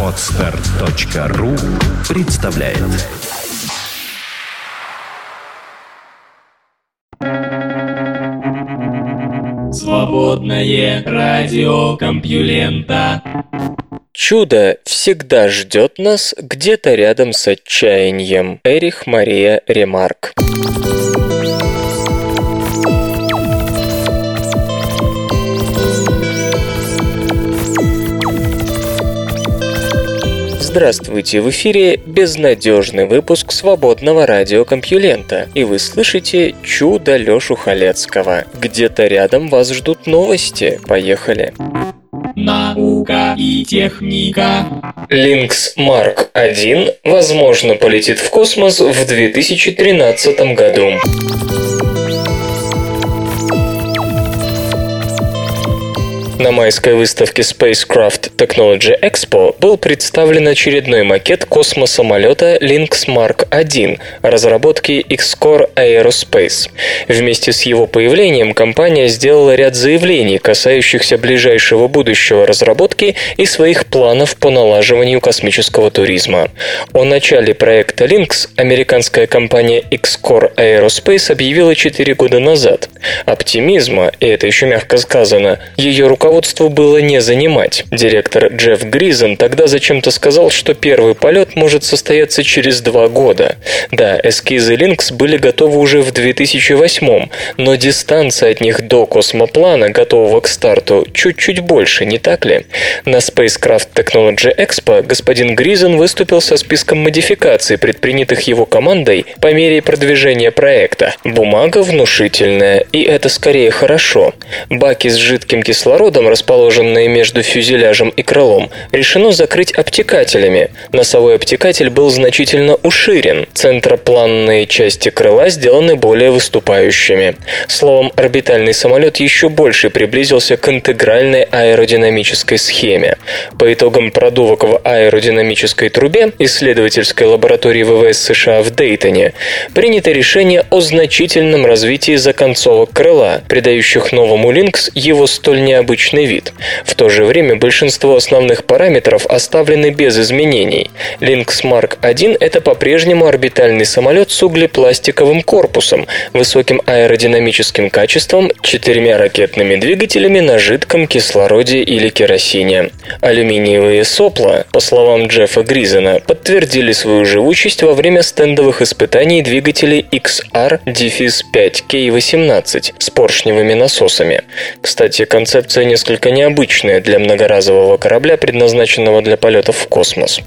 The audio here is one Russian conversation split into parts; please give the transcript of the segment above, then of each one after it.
Отстар.ру представляет Свободное радио Компьюлента Чудо всегда ждет нас где-то рядом с отчаянием. Эрих Мария Ремарк. Здравствуйте, в эфире безнадежный выпуск свободного радиокомпьюлента, и вы слышите чудо Лёшу Халецкого. Где-то рядом вас ждут новости. Поехали. Наука и техника. Lynx Mark 1, возможно, полетит в космос в 2013 году. На майской выставке Spacecraft Technology Expo был представлен очередной макет космосамолета Lynx Mark 1 разработки Xcore Aerospace. Вместе с его появлением компания сделала ряд заявлений, касающихся ближайшего будущего разработки и своих планов по налаживанию космического туризма. О начале проекта Lynx американская компания Xcore Aerospace объявила 4 года назад. Оптимизма, и это еще мягко сказано, ее руководство руководству было не занимать. Директор Джефф Гризен тогда зачем-то сказал, что первый полет может состояться через два года. Да, эскизы Линкс были готовы уже в 2008, но дистанция от них до космоплана, готового к старту, чуть-чуть больше, не так ли? На Spacecraft Technology Expo господин Гризен выступил со списком модификаций, предпринятых его командой по мере продвижения проекта. Бумага внушительная, и это скорее хорошо. Баки с жидким кислородом кислородом, расположенные между фюзеляжем и крылом, решено закрыть обтекателями. Носовой обтекатель был значительно уширен, центропланные части крыла сделаны более выступающими. Словом, орбитальный самолет еще больше приблизился к интегральной аэродинамической схеме. По итогам продувок в аэродинамической трубе исследовательской лаборатории ВВС США в Дейтоне принято решение о значительном развитии законцовок крыла, придающих новому Линкс его столь необычный обычный вид. В то же время большинство основных параметров оставлены без изменений. Lynx Mark 1 – это по-прежнему орбитальный самолет с углепластиковым корпусом, высоким аэродинамическим качеством, четырьмя ракетными двигателями на жидком кислороде или керосине. Алюминиевые сопла, по словам Джеффа Гризена, подтвердили свою живучесть во время стендовых испытаний двигателей XR-5K18 с поршневыми насосами. Кстати, концепция несколько необычное для многоразового корабля, предназначенного для полетов в космос.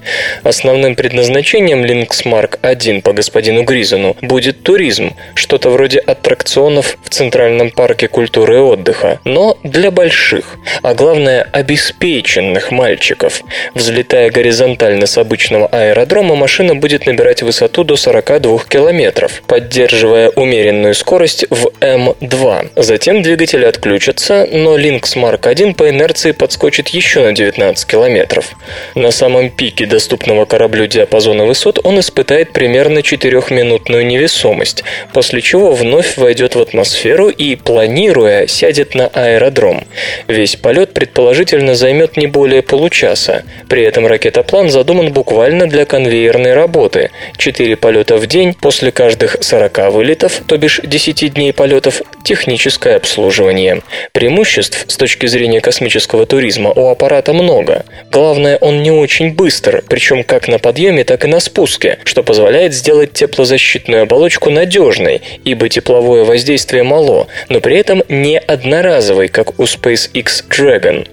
Основным предназначением Lynx Mark 1 по господину Гризону будет туризм, что-то вроде аттракционов в Центральном парке культуры и отдыха, но для больших, а главное обеспеченных мальчиков. Взлетая горизонтально с обычного аэродрома, машина будет набирать высоту до 42 километров, поддерживая умеренную скорость в М2. Затем двигатели отключатся, но Lynx Mark 41 по инерции подскочит еще на 19 километров. На самом пике доступного кораблю диапазона высот он испытает примерно 4-минутную невесомость, после чего вновь войдет в атмосферу и, планируя, сядет на аэродром. Весь полет предположительно займет не более получаса. При этом ракетоплан задуман буквально для конвейерной работы. 4 полета в день после каждых 40 вылетов, то бишь 10 дней полетов, техническое обслуживание. Преимуществ с точки зрения космического туризма у аппарата много. Главное, он не очень быстр, причем как на подъеме, так и на спуске, что позволяет сделать теплозащитную оболочку надежной, ибо тепловое воздействие мало, но при этом не одноразовый, как у SpaceX Dragon.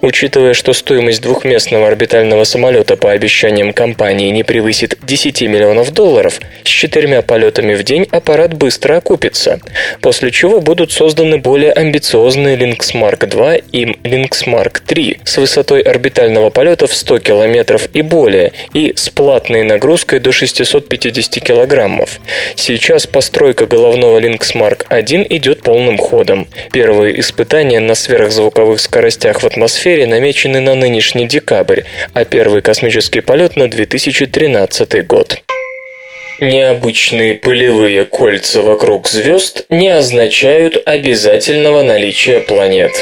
Учитывая, что стоимость двухместного орбитального самолета по обещаниям компании не превысит 10 миллионов долларов, с четырьмя полетами в день аппарат быстро окупится, после чего будут созданы более амбициозные Lynx Mark 2 и Lynx Mark 3 с высотой орбитального полета в 100 километров и более и с платной нагрузкой до 650 килограммов. Сейчас постройка головного Lynx Mark 1 идет полным ходом. Первые испытания на сверхзвуковых скоростях в атмосфере намечены на нынешний декабрь, а первый космический полет на 2013 год. Необычные пылевые кольца вокруг звезд не означают обязательного наличия планет.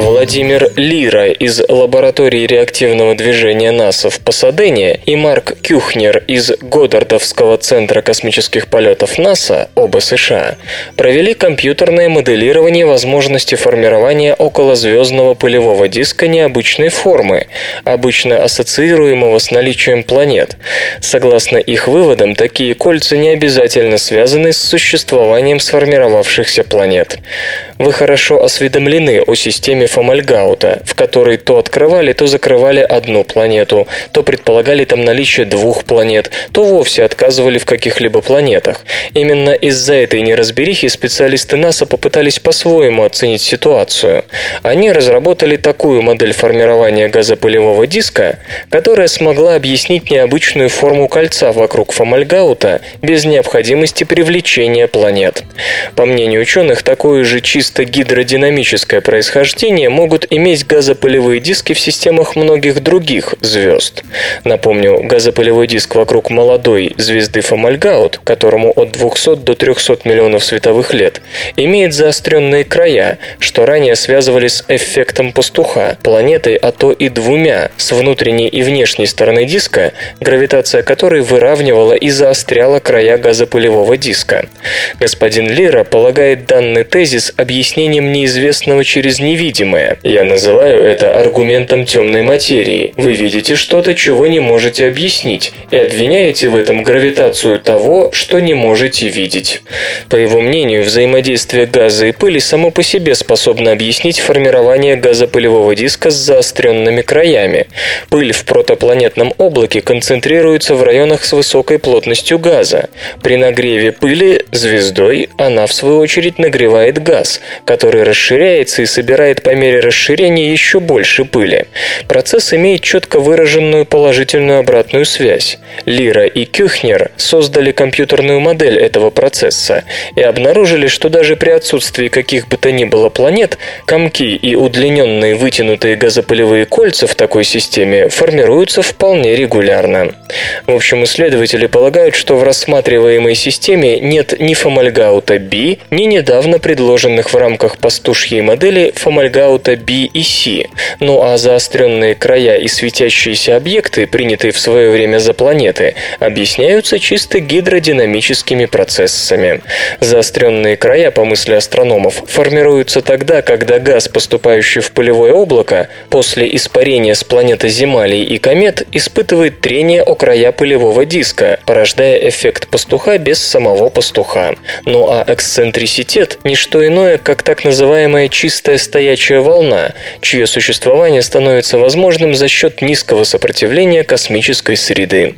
Владимир Лира из лаборатории реактивного движения НАСА в Пасадене и Марк Кюхнер из Годдардовского центра космических полетов НАСА, оба США, провели компьютерное моделирование возможности формирования околозвездного пылевого диска необычной формы, обычно ассоциируемого с наличием планет. Согласно их выводам, такие кольца не обязательно связаны с существованием сформировавшихся планет. Вы хорошо осведомлены о системе Фомальгаута, в которой то открывали, то закрывали одну планету, то предполагали там наличие двух планет, то вовсе отказывали в каких-либо планетах. Именно из-за этой неразберихи специалисты НАСА попытались по-своему оценить ситуацию. Они разработали такую модель формирования газопылевого диска, которая смогла объяснить необычную форму кольца вокруг Фомальгаута без необходимости привлечения планет. По мнению ученых, такое же чисто гидродинамическое происхождение могут иметь газопылевые диски в системах многих других звезд. Напомню, газопылевой диск вокруг молодой звезды Фомальгаут, которому от 200 до 300 миллионов световых лет, имеет заостренные края, что ранее связывали с эффектом пастуха, планетой, а то и двумя, с внутренней и внешней стороны диска, гравитация которой выравнивала и заостряла края газопылевого диска. Господин Лира полагает данный тезис объяснением неизвестного через невидимое. Я называю это аргументом темной материи. Вы видите что-то, чего не можете объяснить, и обвиняете в этом гравитацию того, что не можете видеть. По его мнению, взаимодействие газа и пыли само по себе способно объяснить формирование газопылевого диска с заостренными краями. Пыль в протопланетном облаке концентрируется в районах с высокой плотностью газа. При нагреве пыли звездой она, в свою очередь, нагревает газ, который расширяется и собирает по мере расширения еще больше пыли. Процесс имеет четко выраженную положительную обратную связь. Лира и Кюхнер создали компьютерную модель этого процесса и обнаружили, что даже при отсутствии каких бы то ни было планет, комки и удлиненные вытянутые газопылевые кольца в такой системе формируются вполне регулярно. В общем, исследователи полагают, что в рассматриваемой системе нет ни фомальгаута B, ни недавно предложенных в рамках пастушьей модели фомальгаута B и C. Ну а заостренные края и светящиеся объекты, принятые в свое время за планеты, объясняются чисто гидродинамическими процессами. Заостренные края, по мысли астрономов, формируются тогда, когда газ, поступающий в пылевое облако, после испарения с планеты Земалий и комет, испытывает трение о края пылевого диска, порождая эффект пастуха без самого пастуха. Ну а эксцентриситет – не что иное, как так называемая чистая стоячая волна, чье существование становится возможным за счет низкого сопротивления космической среды.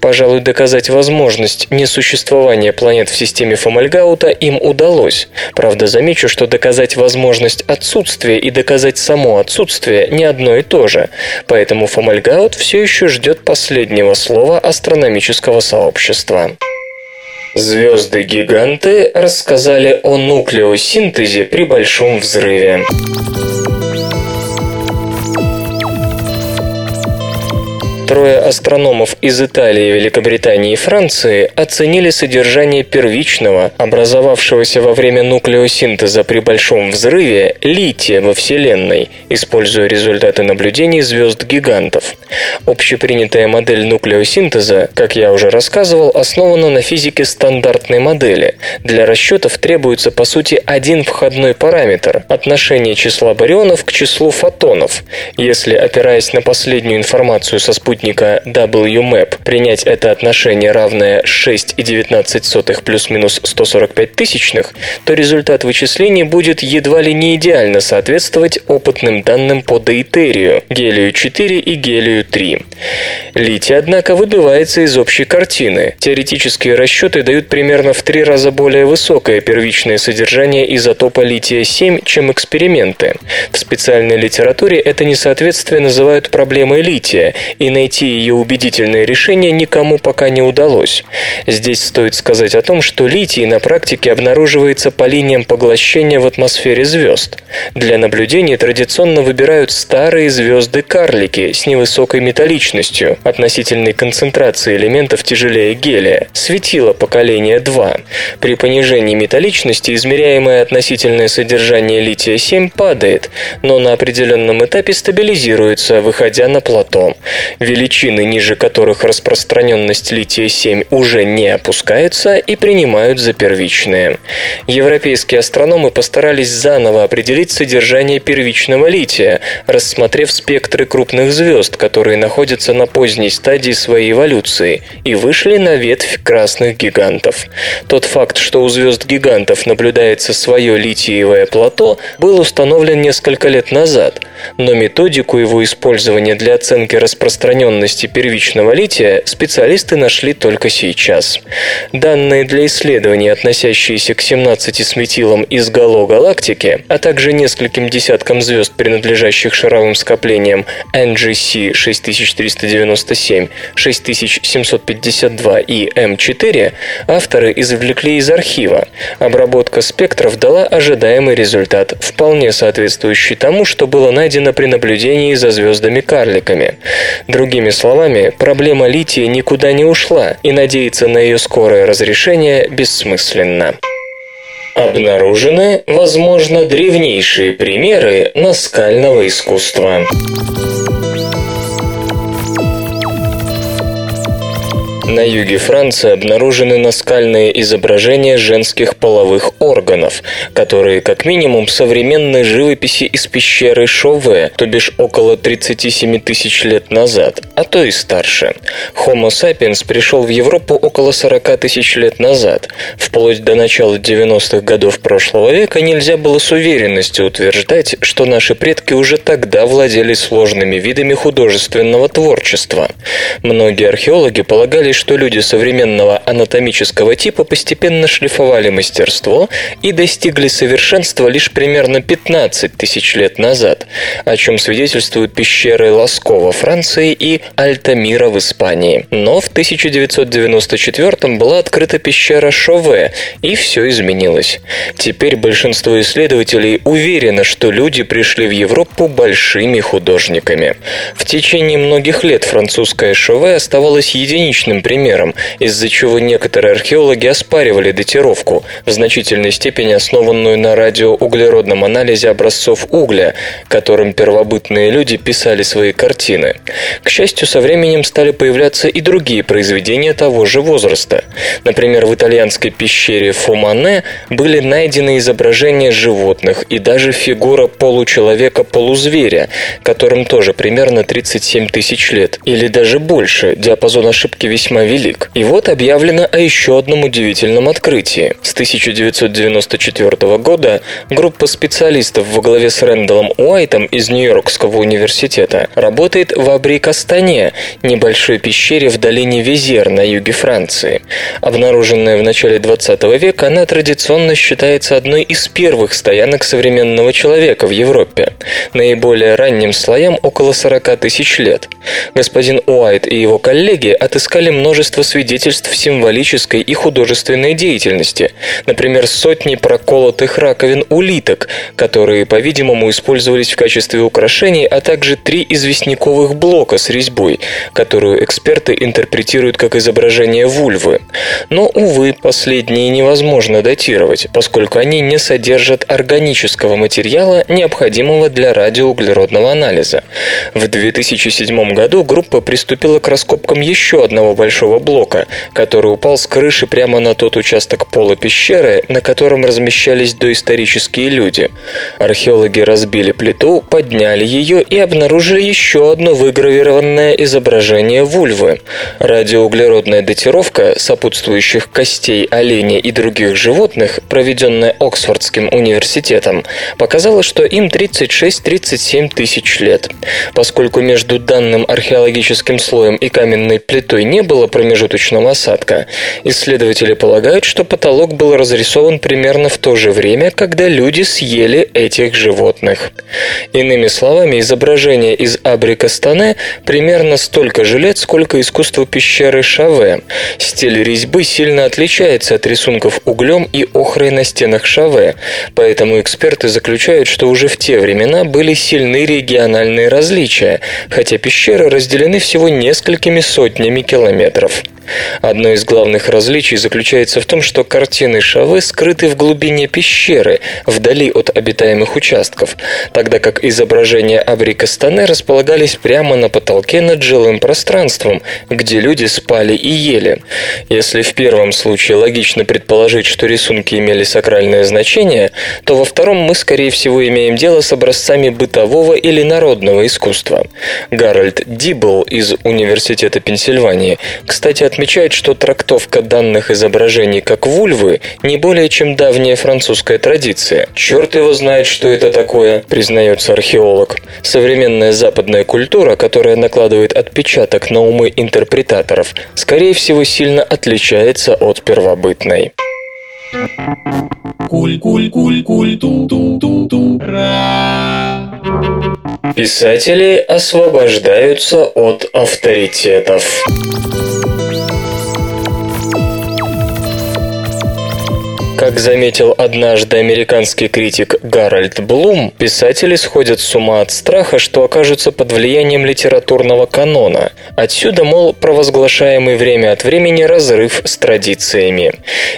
Пожалуй, доказать возможность несуществования планет в системе Фомальгаута им удалось. Правда, замечу, что доказать возможность отсутствия и доказать само отсутствие не одно и то же. Поэтому Фомальгаут все еще ждет последнего слова астрономического сообщества. Звезды-гиганты рассказали о нуклеосинтезе при большом взрыве. Трое астрономов из Италии, Великобритании и Франции оценили содержание первичного, образовавшегося во время нуклеосинтеза при большом взрыве, лития во Вселенной, используя результаты наблюдений звезд-гигантов. Общепринятая модель нуклеосинтеза, как я уже рассказывал, основана на физике стандартной модели. Для расчетов требуется по сути один входной параметр – отношение числа барионов к числу фотонов. Если, опираясь на последнюю информацию со спутника спутника WMAP принять это отношение равное 6,19 плюс-минус 145 тысячных, то результат вычислений будет едва ли не идеально соответствовать опытным данным по дейтерию, гелию-4 и гелию-3. Литий, однако, выбивается из общей картины. Теоретические расчеты дают примерно в три раза более высокое первичное содержание изотопа лития-7, чем эксперименты. В специальной литературе это несоответствие называют проблемой лития, и на найти ее убедительное решение никому пока не удалось. Здесь стоит сказать о том, что литий на практике обнаруживается по линиям поглощения в атмосфере звезд. Для наблюдений традиционно выбирают старые звезды-карлики с невысокой металличностью, относительной концентрации элементов тяжелее гелия, светило поколения 2. При понижении металличности измеряемое относительное содержание лития-7 падает, но на определенном этапе стабилизируется, выходя на плато. Величины, ниже которых распространенность лития-7 уже не опускается и принимают за первичные. Европейские астрономы постарались заново определить содержание первичного лития, рассмотрев спектры крупных звезд, которые находятся на поздней стадии своей эволюции, и вышли на ветвь красных гигантов. Тот факт, что у звезд-гигантов наблюдается свое литиевое плато, был установлен несколько лет назад, но методику его использования для оценки распространенности первичного лития специалисты нашли только сейчас. Данные для исследований, относящиеся к 17 светилам из гало галактики, а также нескольким десяткам звезд, принадлежащих шаровым скоплениям NGC 6397, 6752 и M4, авторы извлекли из архива. Обработка спектров дала ожидаемый результат, вполне соответствующий тому, что было найдено при наблюдении за звездами-карликами. Другими словами, проблема лития никуда не ушла, и надеяться на ее скорое разрешение бессмысленно. Обнаружены, возможно, древнейшие примеры наскального искусства. На юге Франции обнаружены наскальные изображения женских половых органов, которые как минимум современной живописи из пещеры Шове, то бишь около 37 тысяч лет назад, а то и старше. Homo sapiens пришел в Европу около 40 тысяч лет назад. Вплоть до начала 90-х годов прошлого века нельзя было с уверенностью утверждать, что наши предки уже тогда владели сложными видами художественного творчества. Многие археологи полагали, что люди современного анатомического типа постепенно шлифовали мастерство и достигли совершенства лишь примерно 15 тысяч лет назад, о чем свидетельствуют пещеры Ласко во Франции и Альтамира в Испании. Но в 1994 была открыта пещера Шове, и все изменилось. Теперь большинство исследователей уверено, что люди пришли в Европу большими художниками. В течение многих лет французская Шове оставалась единичным примером, из-за чего некоторые археологи оспаривали датировку, в значительной степени основанную на радиоуглеродном анализе образцов угля, которым первобытные люди писали свои картины. К счастью, со временем стали появляться и другие произведения того же возраста. Например, в итальянской пещере Фумане были найдены изображения животных и даже фигура получеловека-полузверя, которым тоже примерно 37 тысяч лет, или даже больше, диапазон ошибки весьма весьма велик. И вот объявлено о еще одном удивительном открытии. С 1994 года группа специалистов во главе с Рэндаллом Уайтом из Нью-Йоркского университета работает в Абри-Кастане, небольшой пещере в долине Визер на юге Франции. Обнаруженная в начале 20 века, она традиционно считается одной из первых стоянок современного человека в Европе. Наиболее ранним слоям около 40 тысяч лет. Господин Уайт и его коллеги отыскали множество свидетельств символической и художественной деятельности, например, сотни проколотых раковин улиток, которые, по-видимому, использовались в качестве украшений, а также три известняковых блока с резьбой, которую эксперты интерпретируют как изображение вульвы. Но, увы, последние невозможно датировать, поскольку они не содержат органического материала, необходимого для радиоуглеродного анализа. В 2007 году группа приступила к раскопкам еще одного большого большого блока, который упал с крыши прямо на тот участок пола пещеры, на котором размещались доисторические люди. Археологи разбили плиту, подняли ее и обнаружили еще одно выгравированное изображение вульвы. Радиоуглеродная датировка сопутствующих костей оленя и других животных, проведенная Оксфордским университетом, показала, что им 36-37 тысяч лет. Поскольку между данным археологическим слоем и каменной плитой не было было промежуточного осадка. Исследователи полагают, что потолок был разрисован примерно в то же время, когда люди съели этих животных. Иными словами, изображение из Абрика Стане примерно столько же лет, сколько искусство пещеры Шаве. Стиль резьбы сильно отличается от рисунков углем и охрой на стенах Шаве, поэтому эксперты заключают, что уже в те времена были сильны региональные различия, хотя пещеры разделены всего несколькими сотнями километров. Одно из главных различий заключается в том, что картины Шаве скрыты в глубине пещеры, вдали от обитаемых участков, тогда как изображения Абрика Стане располагались прямо на потолке над жилым пространством, где люди спали и ели. Если в первом случае логично предположить, что рисунки имели сакральное значение, то во втором мы, скорее всего, имеем дело с образцами бытового или народного искусства. Гарольд Дибл из Университета Пенсильвании, кстати, отмечает, что трактовка данных изображений как вульвы не более чем давняя французская традиция. Черт его знает, что это такое, признается археолог. Современная западная культура, которая накладывает отпечаток на умы интерпретаторов, скорее всего сильно отличается от первобытной. Куль-куль-куль-куль-ту-ту-ту-ту-ра. Писатели освобождаются от авторитетов. Как заметил однажды американский критик Гарольд Блум, писатели сходят с ума от страха, что окажутся под влиянием литературного канона. Отсюда, мол, провозглашаемый время от времени разрыв с традициями.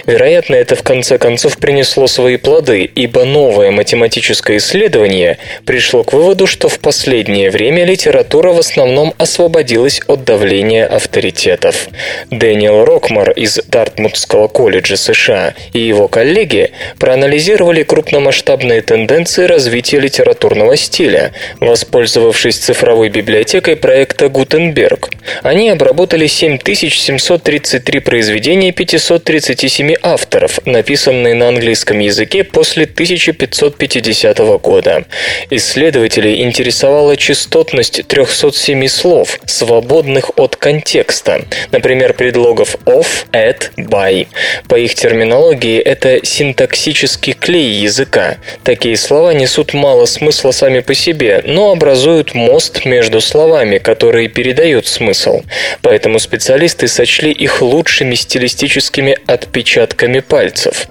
Вероятно, это в конце концов принесло свои плоды, ибо новое математическое исследование пришло к выводу, что в последнее время литература в основном освободилась от давления авторитетов. Дэниел Рокмар из Дартмутского колледжа США и его коллеги проанализировали крупномасштабные тенденции развития литературного стиля, воспользовавшись цифровой библиотекой проекта Гутенберг. Они обработали 7733 произведения 537 авторов, написанные на английском языке после 1550 года. Исследователей интересовала частотность 307 слов, свободных от контекста, например, предлогов of, at, by. По их терминологии это это синтаксический клей языка. Такие слова несут мало смысла сами по себе, но образуют мост между словами, которые передают смысл. Поэтому специалисты сочли их лучшими стилистическими отпечатками пальцев.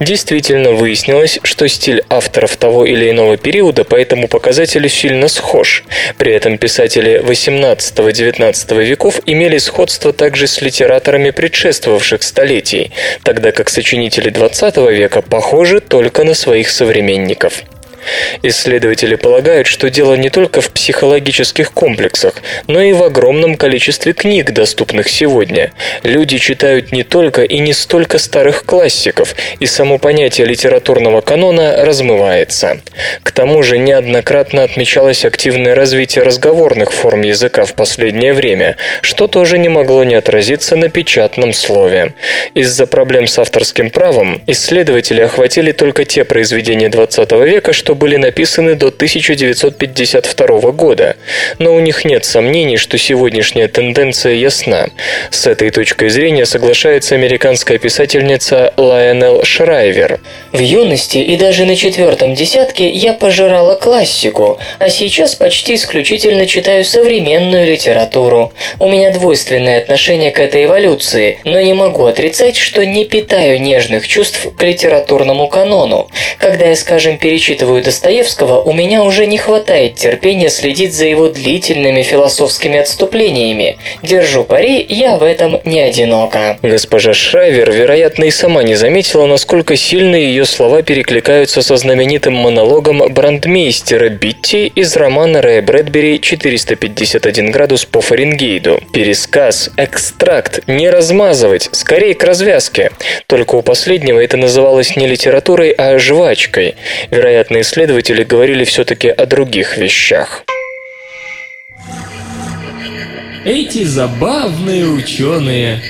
Действительно выяснилось, что стиль авторов того или иного периода по этому показателю сильно схож. При этом писатели 18-19 веков имели сходство также с литераторами предшествовавших столетий, тогда как сочинители 20 20 века похожи только на своих современников. Исследователи полагают, что дело не только в психологических комплексах, но и в огромном количестве книг, доступных сегодня. Люди читают не только и не столько старых классиков, и само понятие литературного канона размывается. К тому же неоднократно отмечалось активное развитие разговорных форм языка в последнее время, что тоже не могло не отразиться на печатном слове. Из-за проблем с авторским правом исследователи охватили только те произведения XX века, что были написаны до 1952 года, но у них нет сомнений, что сегодняшняя тенденция ясна. С этой точкой зрения соглашается американская писательница Лайонел Шрайвер. В юности и даже на четвертом десятке я пожирала классику, а сейчас почти исключительно читаю современную литературу. У меня двойственное отношение к этой эволюции, но не могу отрицать, что не питаю нежных чувств к литературному канону. Когда я, скажем, перечитываю Достоевского, у меня уже не хватает терпения следить за его длительными философскими отступлениями. Держу пари, я в этом не одинока. Госпожа Шрайвер, вероятно, и сама не заметила, насколько сильно ее слова перекликаются со знаменитым монологом брандмейстера Битти из романа Рэя Брэдбери «451 градус по Фаренгейду». Пересказ, экстракт, не размазывать, скорее к развязке. Только у последнего это называлось не литературой, а жвачкой. Вероятно, исследователи говорили все-таки о других вещах. Эти забавные ученые.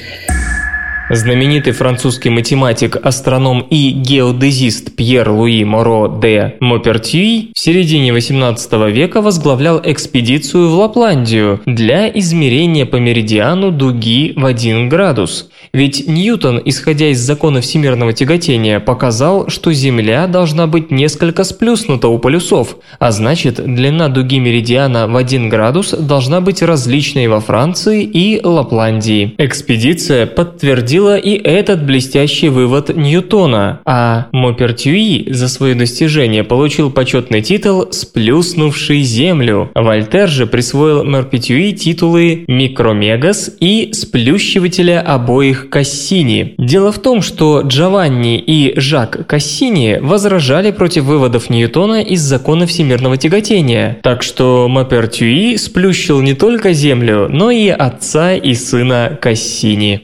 Знаменитый французский математик, астроном и геодезист Пьер-Луи Моро де Мопертюи в середине 18 века возглавлял экспедицию в Лапландию для измерения по меридиану дуги в 1 градус. Ведь Ньютон, исходя из закона всемирного тяготения, показал, что Земля должна быть несколько сплюснута у полюсов, а значит длина дуги меридиана в 1 градус должна быть различной во Франции и Лапландии. Экспедиция подтвердила и этот блестящий вывод Ньютона, а Мопертюи за свое достижение получил почетный титул «Сплюснувший Землю». Вольтер же присвоил Мерпетюи титулы «Микромегас» и «Сплющивателя обоих Кассини». Дело в том, что Джованни и Жак Кассини возражали против выводов Ньютона из закона всемирного тяготения, так что Мопертюи сплющил не только Землю, но и отца и сына Кассини.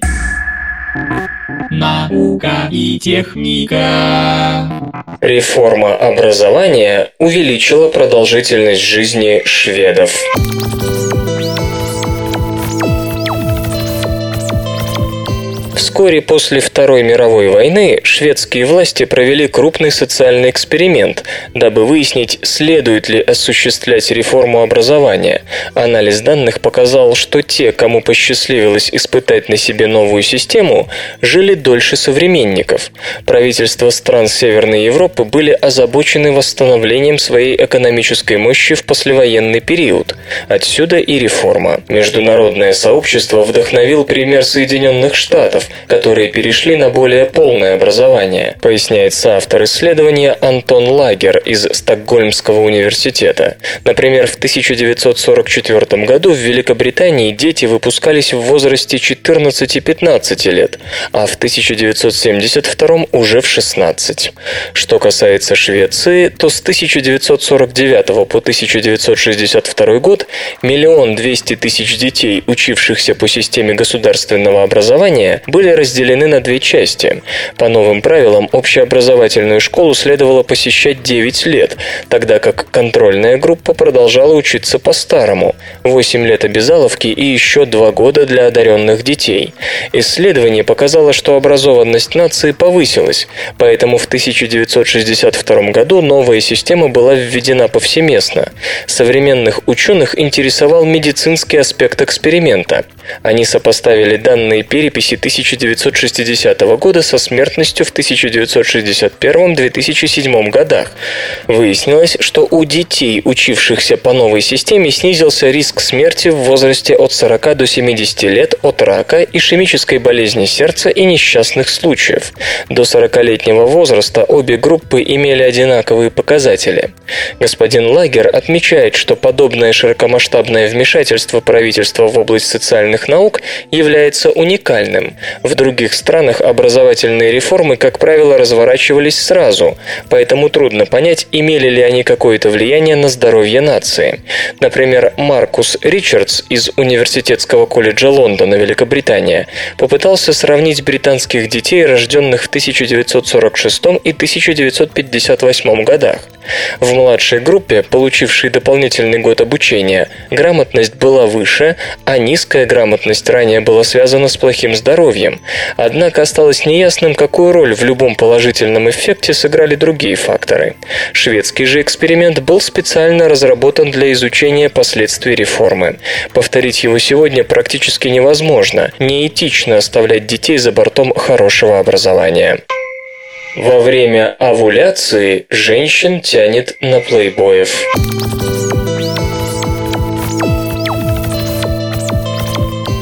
Наука и техника. Реформа образования увеличила продолжительность жизни шведов. Вскоре после Второй мировой войны шведские власти провели крупный социальный эксперимент, дабы выяснить, следует ли осуществлять реформу образования. Анализ данных показал, что те, кому посчастливилось испытать на себе новую систему, жили дольше современников. Правительства стран Северной Европы были озабочены восстановлением своей экономической мощи в послевоенный период. Отсюда и реформа. Международное сообщество вдохновил пример Соединенных Штатов, которые перешли на более полное образование, поясняет соавтор исследования Антон Лагер из Стокгольмского университета. Например, в 1944 году в Великобритании дети выпускались в возрасте 14-15 лет, а в 1972 уже в 16. Что касается Швеции, то с 1949 по 1962 год миллион двести тысяч детей, учившихся по системе государственного образования, были разделены на две части. По новым правилам, общеобразовательную школу следовало посещать 9 лет, тогда как контрольная группа продолжала учиться по-старому – 8 лет обязаловки и еще 2 года для одаренных детей. Исследование показало, что образованность нации повысилась, поэтому в 1962 году новая система была введена повсеместно. Современных ученых интересовал медицинский аспект эксперимента. Они сопоставили данные переписи 1960 года со смертностью в 1961-2007 годах. Выяснилось, что у детей, учившихся по новой системе, снизился риск смерти в возрасте от 40 до 70 лет от рака, ишемической болезни сердца и несчастных случаев. До 40-летнего возраста обе группы имели одинаковые показатели. Господин Лагер отмечает, что подобное широкомасштабное вмешательство правительства в область социальных наук является уникальным. В других странах образовательные реформы, как правило, разворачивались сразу, поэтому трудно понять, имели ли они какое-то влияние на здоровье нации. Например, Маркус Ричардс из Университетского колледжа Лондона, Великобритания, попытался сравнить британских детей, рожденных в 1946 и 1958 годах. В младшей группе, получившей дополнительный год обучения, грамотность была выше, а низкая грамотность ранее была связана с плохим здоровьем. Однако осталось неясным, какую роль в любом положительном эффекте сыграли другие факторы. Шведский же эксперимент был специально разработан для изучения последствий реформы. Повторить его сегодня практически невозможно. Неэтично оставлять детей за бортом хорошего образования. Во время овуляции женщин тянет на плейбоев.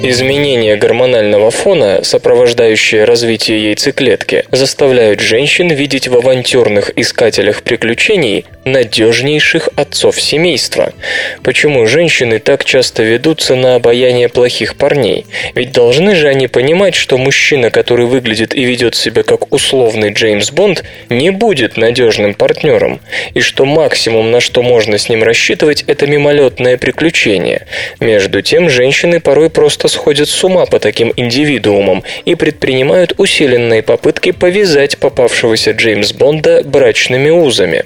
Изменения гормонального фона, сопровождающие развитие яйцеклетки, заставляют женщин видеть в авантюрных искателях приключений надежнейших отцов семейства. Почему женщины так часто ведутся на обаяние плохих парней? Ведь должны же они понимать, что мужчина, который выглядит и ведет себя как условный Джеймс Бонд, не будет надежным партнером, и что максимум, на что можно с ним рассчитывать, это мимолетное приключение. Между тем, женщины порой просто сходят с ума по таким индивидуумам и предпринимают усиленные попытки повязать попавшегося Джеймс Бонда брачными узами.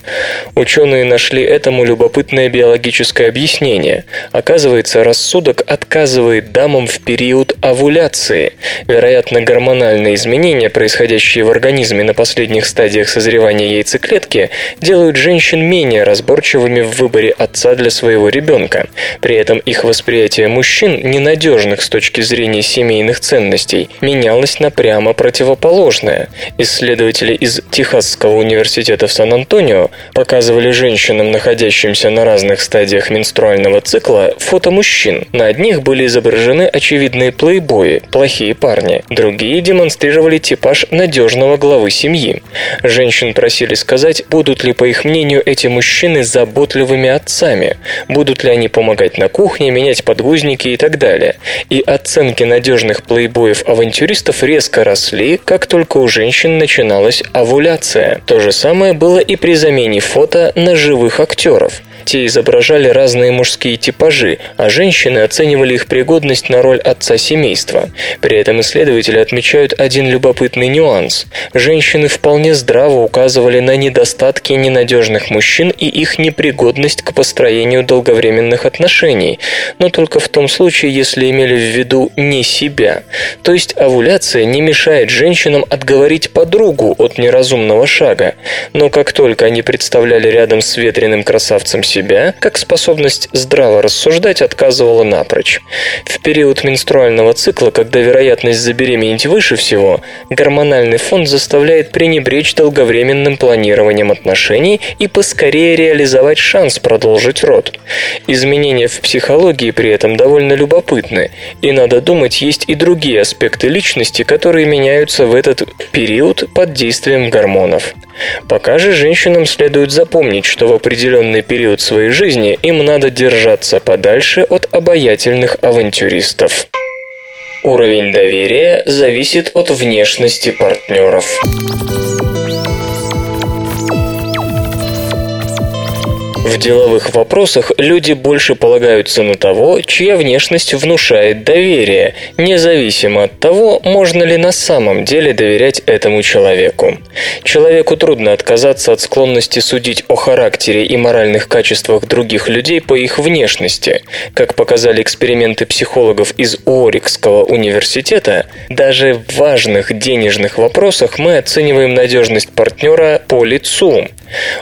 Ученые нашли этому любопытное биологическое объяснение. Оказывается, рассудок отказывает дамам в период овуляции. Вероятно, гормональные изменения, происходящие в организме на последних стадиях созревания яйцеклетки, делают женщин менее разборчивыми в выборе отца для своего ребенка. При этом их восприятие мужчин, ненадежных с точки зрения семейных ценностей, менялось на прямо противоположное. Исследователи из Техасского университета в Сан-Антонио показывали женщинам, находящимся на разных стадиях менструального цикла, фото мужчин. На одних были изображены очевидные плейбои, плохие парни. Другие демонстрировали типаж надежного главы семьи. Женщин просили сказать, будут ли, по их мнению, эти мужчины заботливыми отцами, будут ли они помогать на кухне, менять подгузники и так далее. И оценки надежных плейбоев-авантюристов резко росли, как только у женщин начиналась овуляция. То же самое было и при замене фото на живых актеров. Те изображали разные мужские типажи, а женщины оценивали их пригодность на роль отца семейства. При этом исследователи отмечают один любопытный нюанс. Женщины вполне здраво указывали на недостатки ненадежных мужчин и их непригодность к построению долговременных отношений, но только в том случае, если имели в виду не себя. То есть овуляция не мешает женщинам отговорить подругу от неразумного шага, но как только они представляли рядом с ветреным красавцем себя, как способность здраво рассуждать отказывала напрочь. В период менструального цикла, когда вероятность забеременеть выше всего, гормональный фон заставляет пренебречь долговременным планированием отношений и поскорее реализовать шанс продолжить род. Изменения в психологии при этом довольно любопытны, и надо думать, есть и другие аспекты личности, которые меняются в этот период под действием гормонов. Пока же женщинам следует запомнить, что в определенный период своей жизни им надо держаться подальше от обаятельных авантюристов. Уровень доверия зависит от внешности партнеров. В деловых вопросах люди больше полагаются на того, чья внешность внушает доверие, независимо от того, можно ли на самом деле доверять этому человеку. Человеку трудно отказаться от склонности судить о характере и моральных качествах других людей по их внешности. Как показали эксперименты психологов из Уорикского университета, даже в важных денежных вопросах мы оцениваем надежность партнера по лицу.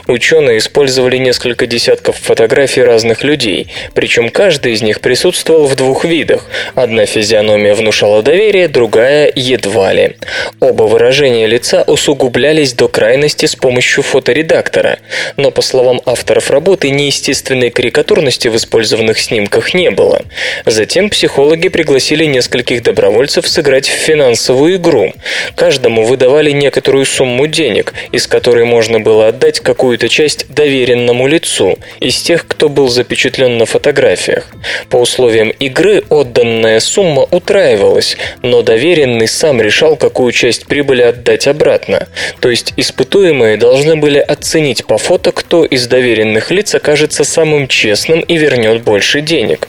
Ученые использовали несколько десятков фотографий разных людей, причем каждый из них присутствовал в двух видах. Одна физиономия внушала доверие, другая – едва ли. Оба выражения лица усугублялись до крайности с помощью фоторедактора, но, по словам авторов работы, неестественной карикатурности в использованных снимках не было. Затем психологи пригласили нескольких добровольцев сыграть в финансовую игру. Каждому выдавали некоторую сумму денег, из которой можно было отдать какую-то часть доверенному лицу из тех, кто был запечатлен на фотографиях. По условиям игры отданная сумма утраивалась, но доверенный сам решал, какую часть прибыли отдать обратно. То есть испытуемые должны были оценить по фото, кто из доверенных лиц окажется самым честным и вернет больше денег.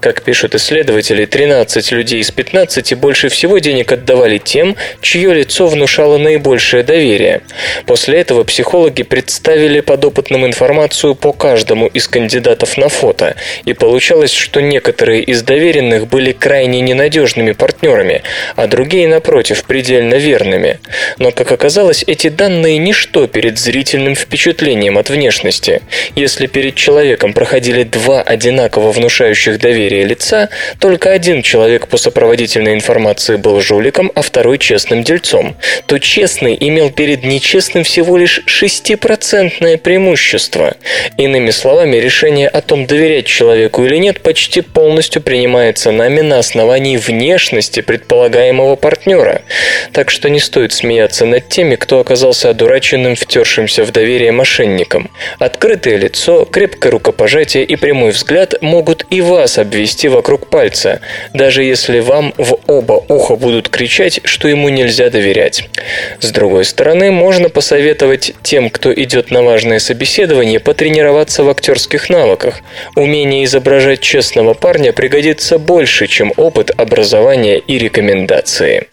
Как пишут исследователи, 13 людей из 15 больше всего денег отдавали тем, чье лицо внушало наибольшее доверие. После этого психологи представили подопытным информацию по каждому из кандидатов на фото, и получалось, что некоторые из доверенных были крайне ненадежными партнерами, а другие, напротив, предельно верными. Но, как оказалось, эти данные ничто перед зрительным впечатлением от внешности. Если перед человеком проходили два одинаково внушающих внушающих доверие лица, только один человек по сопроводительной информации был жуликом, а второй честным дельцом, то честный имел перед нечестным всего лишь 6% преимущество. Иными словами, решение о том, доверять человеку или нет, почти полностью принимается нами на основании внешности предполагаемого партнера. Так что не стоит смеяться над теми, кто оказался одураченным, втершимся в доверие мошенникам. Открытое лицо, крепкое рукопожатие и прямой взгляд могут и вас глаз обвести вокруг пальца, даже если вам в оба уха будут кричать, что ему нельзя доверять. С другой стороны, можно посоветовать тем, кто идет на важное собеседование, потренироваться в актерских навыках. Умение изображать честного парня пригодится больше, чем опыт образования и рекомендации.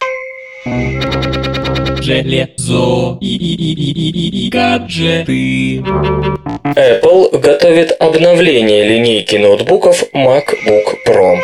Железо и, и, и, и, и, и гаджеты. Apple готовит обновление линейки ноутбуков MacBook Pro.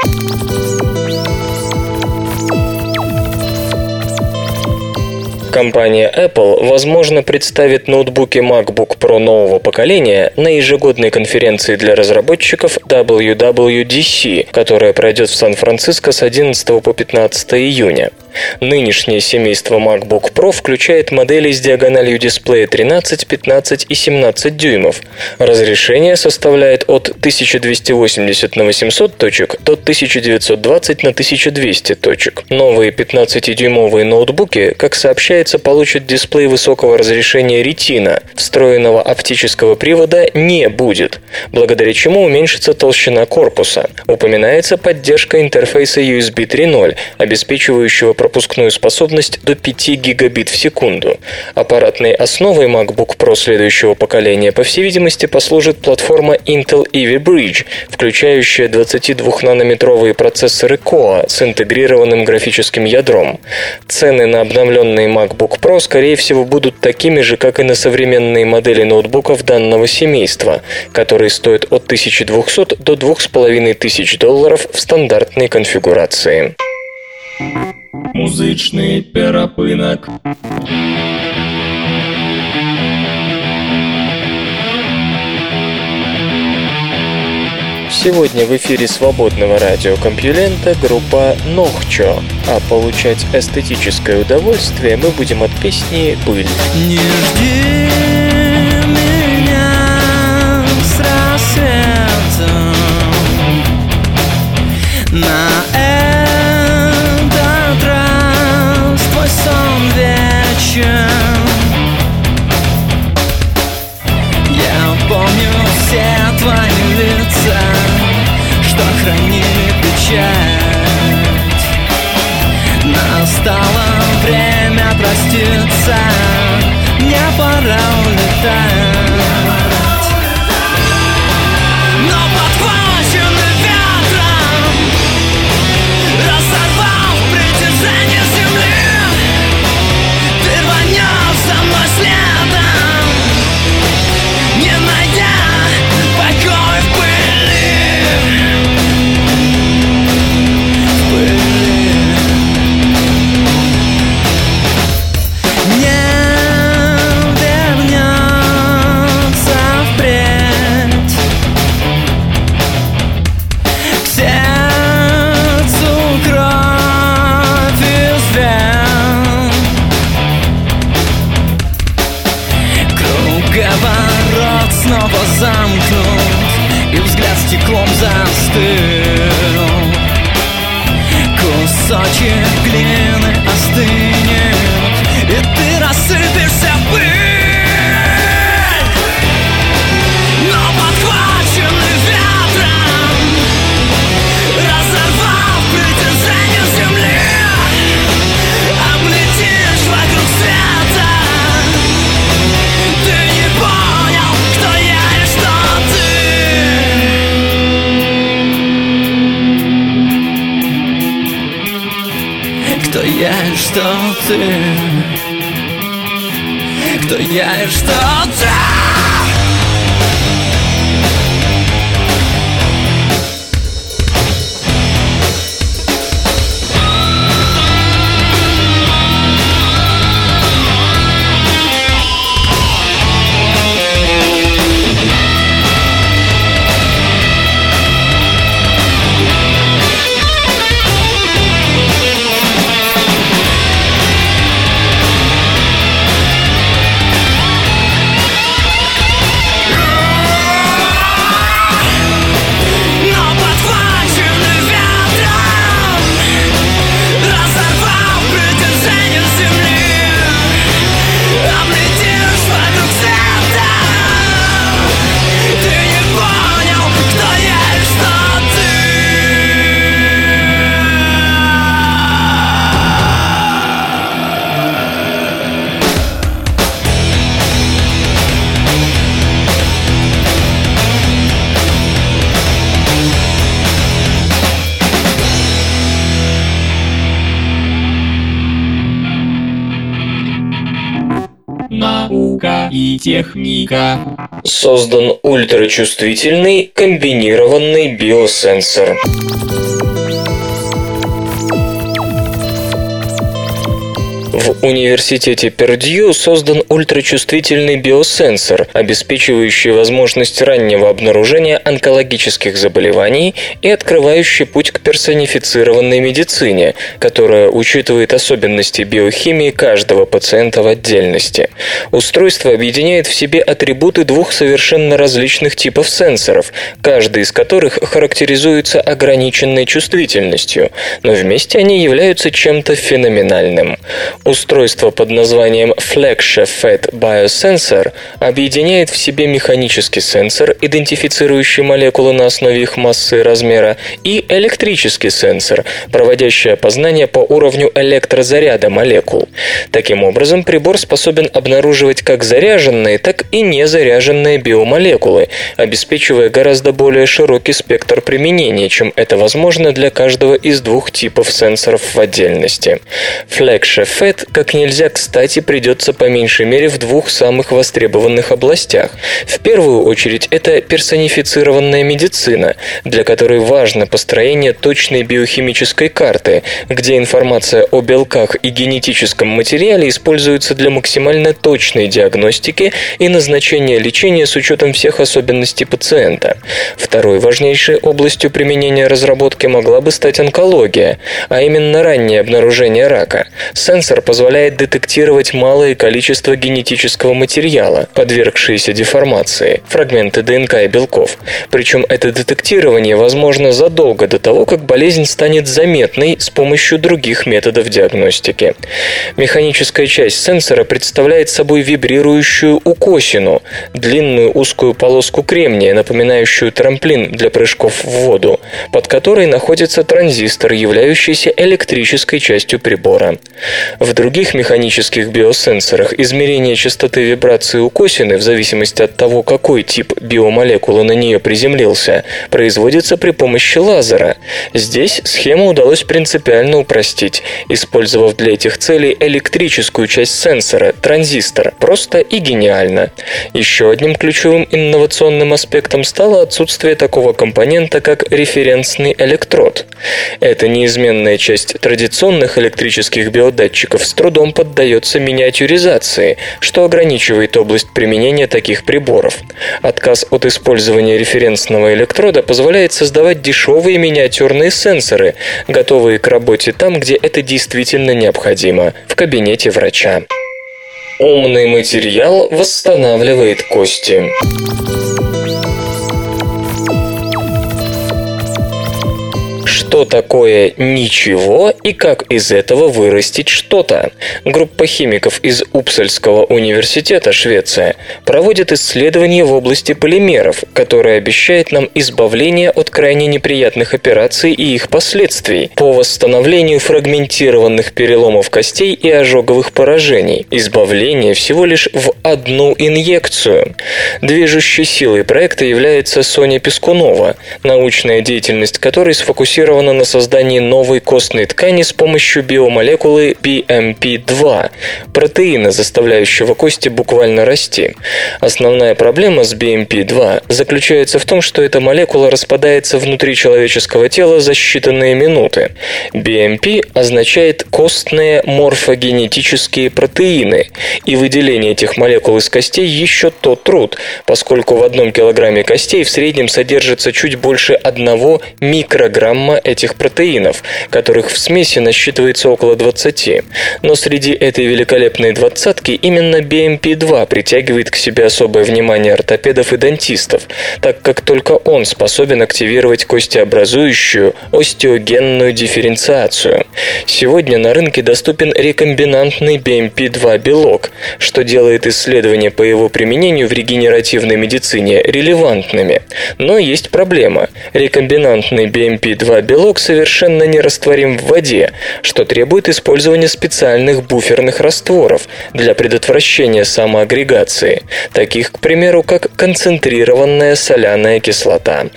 Компания Apple, возможно, представит ноутбуки MacBook Pro нового поколения на ежегодной конференции для разработчиков WWDC, которая пройдет в Сан-Франциско с 11 по 15 июня. Нынешнее семейство MacBook Pro включает модели с диагональю дисплея 13, 15 и 17 дюймов. Разрешение составляет от 1280 на 800 точек до 1920 на 1200 точек. Новые 15-дюймовые ноутбуки, как сообщается, получат дисплей высокого разрешения Retina. Встроенного оптического привода не будет, благодаря чему уменьшится толщина корпуса. Упоминается поддержка интерфейса USB 3.0, обеспечивающего пропускную способность до 5 гигабит в секунду. Аппаратной основой MacBook Pro следующего поколения, по всей видимости, послужит платформа Intel Ivy Bridge, включающая 22-нанометровые процессоры Core с интегрированным графическим ядром. Цены на обновленные MacBook Pro, скорее всего, будут такими же, как и на современные модели ноутбуков данного семейства, которые стоят от 1200 до 2500 долларов в стандартной конфигурации. Музичний перепинок. Сегодня в эфире свободного радиокомпьюлента группа Нохчо, а получать эстетическое удовольствие мы будем от песни «Пыль». Не жди хранили печать Настало время проститься. Мне пора улетать ты Кто я и что техника. Создан ультрачувствительный комбинированный биосенсор. Университете Пердью создан ультрачувствительный биосенсор, обеспечивающий возможность раннего обнаружения онкологических заболеваний и открывающий путь к персонифицированной медицине, которая учитывает особенности биохимии каждого пациента в отдельности. Устройство объединяет в себе атрибуты двух совершенно различных типов сенсоров, каждый из которых характеризуется ограниченной чувствительностью, но вместе они являются чем-то феноменальным. Устройство под названием Flagship Biosensor объединяет в себе механический сенсор, идентифицирующий молекулы на основе их массы и размера, и электрический сенсор, проводящий опознание по уровню электрозаряда молекул. Таким образом, прибор способен обнаруживать как заряженные, так и незаряженные биомолекулы, обеспечивая гораздо более широкий спектр применения, чем это возможно для каждого из двух типов сенсоров в отдельности. Flagship Fat как нельзя кстати придется по меньшей мере в двух самых востребованных областях. В первую очередь это персонифицированная медицина, для которой важно построение точной биохимической карты, где информация о белках и генетическом материале используется для максимально точной диагностики и назначения лечения с учетом всех особенностей пациента. Второй важнейшей областью применения разработки могла бы стать онкология, а именно раннее обнаружение рака. Сенсор позволяет детектировать малое количество генетического материала, подвергшиеся деформации, фрагменты ДНК и белков. Причем это детектирование возможно задолго до того, как болезнь станет заметной с помощью других методов диагностики. Механическая часть сенсора представляет собой вибрирующую укосину, длинную узкую полоску кремния, напоминающую трамплин для прыжков в воду, под которой находится транзистор, являющийся электрической частью прибора. В в других механических биосенсорах измерение частоты вибрации у косины, в зависимости от того, какой тип биомолекулы на нее приземлился, производится при помощи лазера. Здесь схему удалось принципиально упростить, использовав для этих целей электрическую часть сенсора, транзистор, просто и гениально. Еще одним ключевым инновационным аспектом стало отсутствие такого компонента, как референсный электрод. Это неизменная часть традиционных электрических биодатчиков с трудом поддается миниатюризации, что ограничивает область применения таких приборов. Отказ от использования референсного электрода позволяет создавать дешевые миниатюрные сенсоры, готовые к работе там, где это действительно необходимо, в кабинете врача. Умный материал восстанавливает кости. Что такое ничего и как из этого вырастить что-то? Группа химиков из Упсальского университета, Швеция, проводит исследования в области полимеров, которое обещает нам избавление от крайне неприятных операций и их последствий по восстановлению фрагментированных переломов костей и ожоговых поражений. Избавление всего лишь в одну инъекцию. Движущей силой проекта является Соня Пескунова, научная деятельность которой сфокусирована сфокусирована на создании новой костной ткани с помощью биомолекулы BMP2, протеина, заставляющего кости буквально расти. Основная проблема с BMP2 заключается в том, что эта молекула распадается внутри человеческого тела за считанные минуты. BMP означает костные морфогенетические протеины, и выделение этих молекул из костей еще тот труд, поскольку в одном килограмме костей в среднем содержится чуть больше одного микрограмма грамма этих протеинов, которых в смеси насчитывается около 20. Но среди этой великолепной двадцатки именно BMP-2 притягивает к себе особое внимание ортопедов и дантистов, так как только он способен активировать костеобразующую остеогенную дифференциацию. Сегодня на рынке доступен рекомбинантный BMP-2 белок, что делает исследования по его применению в регенеративной медицине релевантными. Но есть проблема. Рекомбинантный BMP-2 белок совершенно не растворим в воде, что требует использования специальных буферных растворов для предотвращения самоагрегации, таких, к примеру, как концентрированная соляная кислота.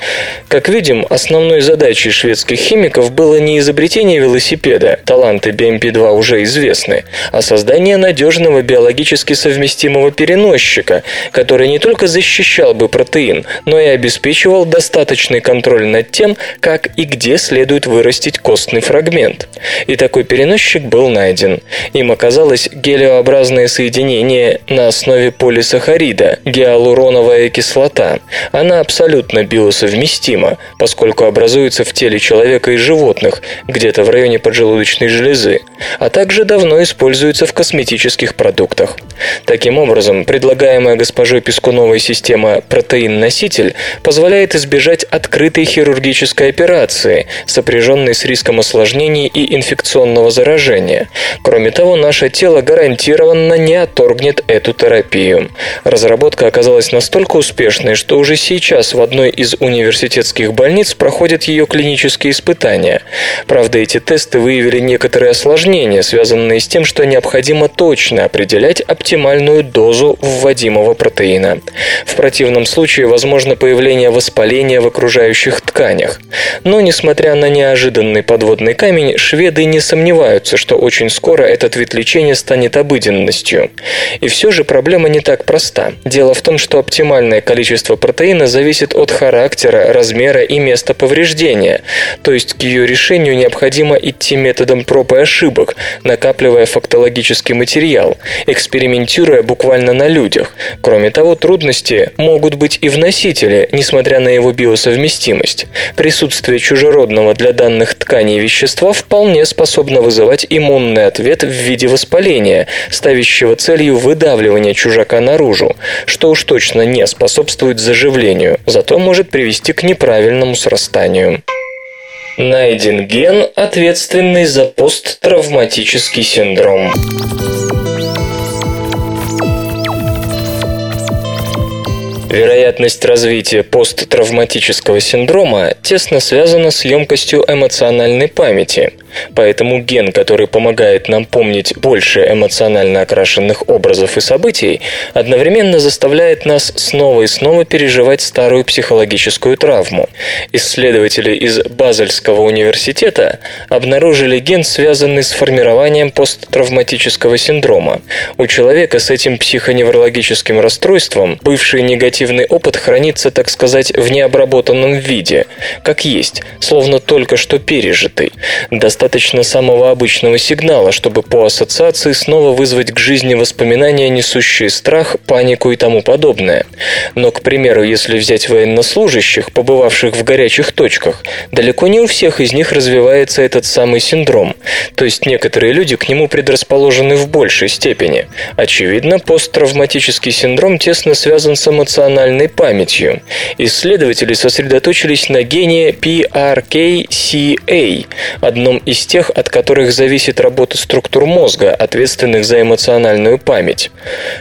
Как видим, основной задачей шведских химиков было не изобретение велосипеда, таланты BMP-2 уже известны, а создание надежного биологически совместимого переносчика, который не только защищал бы протеин, но и обеспечивал достаточный контроль над тем, как и где следует вырастить костный фрагмент. И такой переносчик был найден. Им оказалось гелиообразное соединение на основе полисахарида, гиалуроновая кислота. Она абсолютно биосовместима, поскольку образуется в теле человека и животных, где-то в районе поджелудочной железы, а также давно используется в косметических продуктах. Таким образом, предлагаемая госпожой Пескуновой система «протеин-носитель» позволяет избежать открытой хирургической операции, сопряженной с риском осложнений и инфекционного заражения. Кроме того, наше тело гарантированно не отторгнет эту терапию. Разработка оказалась настолько успешной, что уже сейчас в одной из университетских больниц проходят ее клинические испытания. Правда, эти тесты выявили некоторые осложнения, связанные с тем, что необходимо точно определять оптимальную дозу вводимого протеина. В противном случае возможно появление воспаления в окружающих тканях. Но, несмотря на неожиданный подводный камень, шведы не сомневаются, что очень скоро этот вид лечения станет обыденностью. И все же проблема не так проста. Дело в том, что оптимальное количество протеина зависит от характера, размера и места повреждения, то есть к ее решению необходимо идти методом проб и ошибок, накапливая фактологический материал, экспериментируя буквально на людях. Кроме того, трудности могут быть и в носителе, несмотря на его биосовместимость. Присутствие чужеродного для данных тканей вещества вполне способно вызывать иммунный ответ в виде воспаления, ставящего целью выдавливания чужака наружу, что уж точно не способствует заживлению, зато может привести к неправильному срастанию. Найден ген, ответственный за посттравматический синдром. Вероятность развития посттравматического синдрома тесно связана с емкостью эмоциональной памяти. Поэтому ген, который помогает нам помнить больше эмоционально окрашенных образов и событий, одновременно заставляет нас снова и снова переживать старую психологическую травму. Исследователи из Базельского университета обнаружили ген, связанный с формированием посттравматического синдрома. У человека с этим психоневрологическим расстройством бывший негативный опыт хранится, так сказать, в необработанном виде, как есть, словно только что пережитый. Достаточно достаточно самого обычного сигнала, чтобы по ассоциации снова вызвать к жизни воспоминания, несущие страх, панику и тому подобное. Но, к примеру, если взять военнослужащих, побывавших в горячих точках, далеко не у всех из них развивается этот самый синдром. То есть некоторые люди к нему предрасположены в большей степени. Очевидно, посттравматический синдром тесно связан с эмоциональной памятью. Исследователи сосредоточились на гене PRKCA, одном из из тех, от которых зависит работа структур мозга, ответственных за эмоциональную память.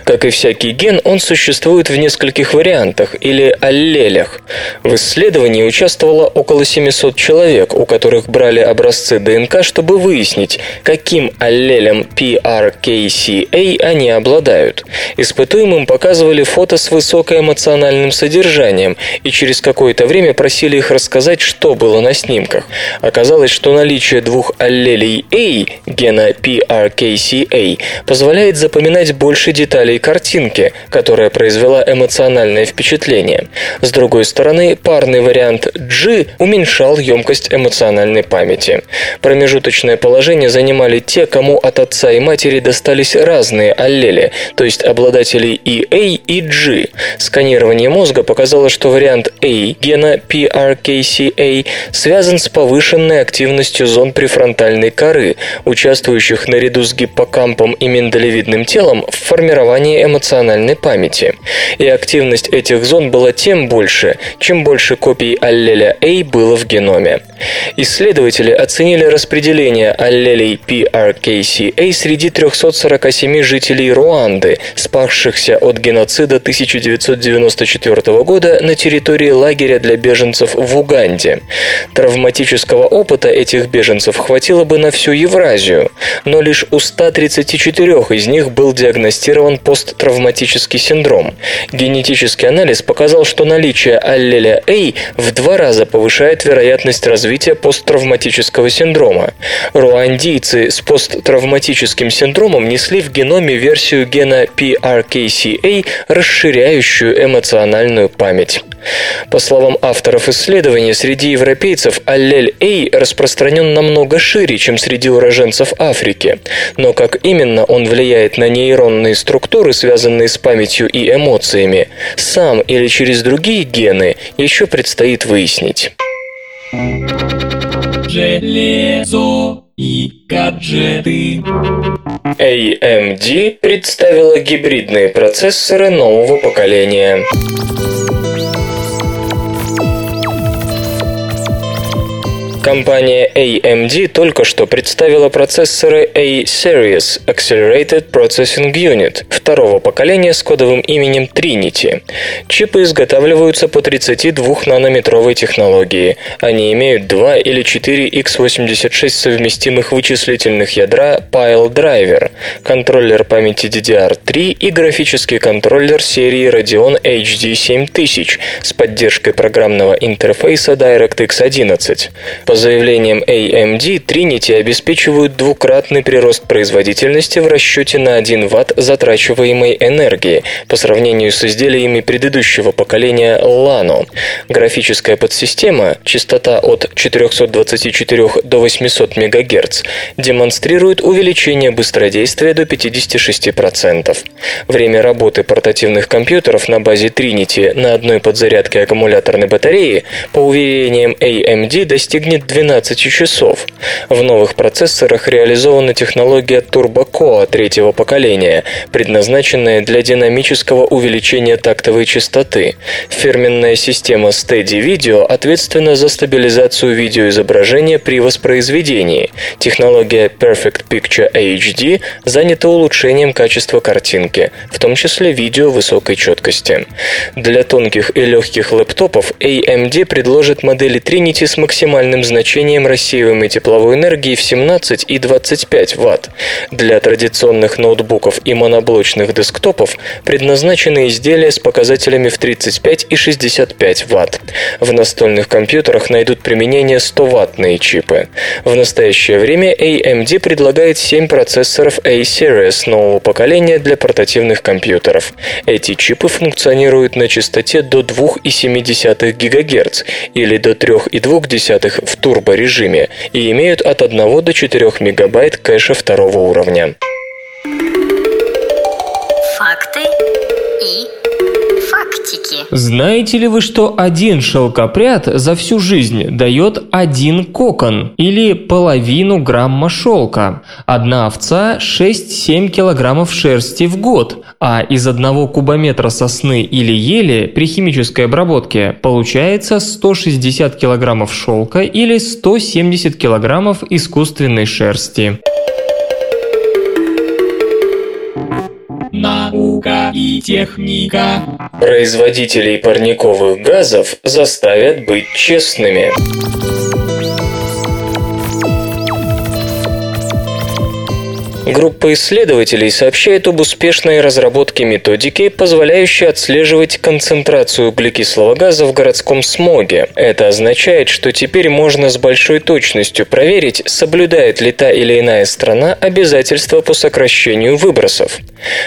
Как и всякий ген, он существует в нескольких вариантах или аллелях. В исследовании участвовало около 700 человек, у которых брали образцы ДНК, чтобы выяснить, каким аллелем PRKCA они обладают. Испытуемым показывали фото с высокоэмоциональным содержанием и через какое-то время просили их рассказать, что было на снимках. Оказалось, что наличие двух двух аллелей A гена PRKCA позволяет запоминать больше деталей картинки, которая произвела эмоциональное впечатление. С другой стороны, парный вариант G уменьшал емкость эмоциональной памяти. Промежуточное положение занимали те, кому от отца и матери достались разные аллели, то есть обладатели и A, и G. Сканирование мозга показало, что вариант A гена PRKCA связан с повышенной активностью зон префронтальной коры, участвующих наряду с гиппокампом и миндалевидным телом в формировании эмоциональной памяти. И активность этих зон была тем больше, чем больше копий аллеля A было в геноме. Исследователи оценили распределение аллелей PRKCA среди 347 жителей Руанды, спасшихся от геноцида 1994 года на территории лагеря для беженцев в Уганде. Травматического опыта этих беженцев хватило бы на всю Евразию, но лишь у 134 из них был диагностирован посттравматический синдром. Генетический анализ показал, что наличие аллеля A в два раза повышает вероятность развития посттравматического синдрома. Руандийцы с посттравматическим синдромом несли в геноме версию гена PRKCA, расширяющую эмоциональную память. По словам авторов исследования, среди европейцев аллель A распространен намного шире, чем среди уроженцев Африки. Но как именно он влияет на нейронные структуры, связанные с памятью и эмоциями, сам или через другие гены, еще предстоит выяснить. Железо и гаджеты. AMD представила гибридные процессоры нового поколения. Компания AMD только что представила процессоры A-Series Accelerated Processing Unit второго поколения с кодовым именем Trinity. Чипы изготавливаются по 32-нанометровой технологии. Они имеют 2 или 4 x86 совместимых вычислительных ядра Pile Driver, контроллер памяти DDR3 и графический контроллер серии Radeon HD 7000 с поддержкой программного интерфейса DirectX 11. По заявлениям AMD, Trinity обеспечивают двукратный прирост производительности в расчете на 1 Вт затрачиваемой энергии по сравнению с изделиями предыдущего поколения Lano. Графическая подсистема, частота от 424 до 800 МГц, демонстрирует увеличение быстродействия до 56%. Время работы портативных компьютеров на базе Trinity на одной подзарядке аккумуляторной батареи, по уверениям AMD, достигнет 12 часов. В новых процессорах реализована технология Turbo третьего поколения, предназначенная для динамического увеличения тактовой частоты. Фирменная система Steady Video ответственна за стабилизацию видеоизображения при воспроизведении. Технология Perfect Picture HD занята улучшением качества картинки, в том числе видео высокой четкости. Для тонких и легких лэптопов AMD предложит модели Trinity с максимальным значением рассеиваемой тепловой энергии в 17 и 25 Вт. Для традиционных ноутбуков и моноблочных десктопов предназначены изделия с показателями в 35 и 65 Вт. В настольных компьютерах найдут применение 100-ваттные чипы. В настоящее время AMD предлагает 7 процессоров A-Series нового поколения для портативных компьютеров. Эти чипы функционируют на частоте до 2,7 ГГц или до 3,2 в турборежиме и имеют от 1 до 4 мегабайт кэша второго уровня. Знаете ли вы, что один шелкопряд за всю жизнь дает один кокон или половину грамма шелка? Одна овца 6-7 килограммов шерсти в год, а из одного кубометра сосны или ели при химической обработке получается 160 килограммов шелка или 170 килограммов искусственной шерсти. Наука и техника. Производителей парниковых газов заставят быть честными. Группа исследователей сообщает об успешной разработке методики, позволяющей отслеживать концентрацию углекислого газа в городском смоге. Это означает, что теперь можно с большой точностью проверить, соблюдает ли та или иная страна обязательства по сокращению выбросов.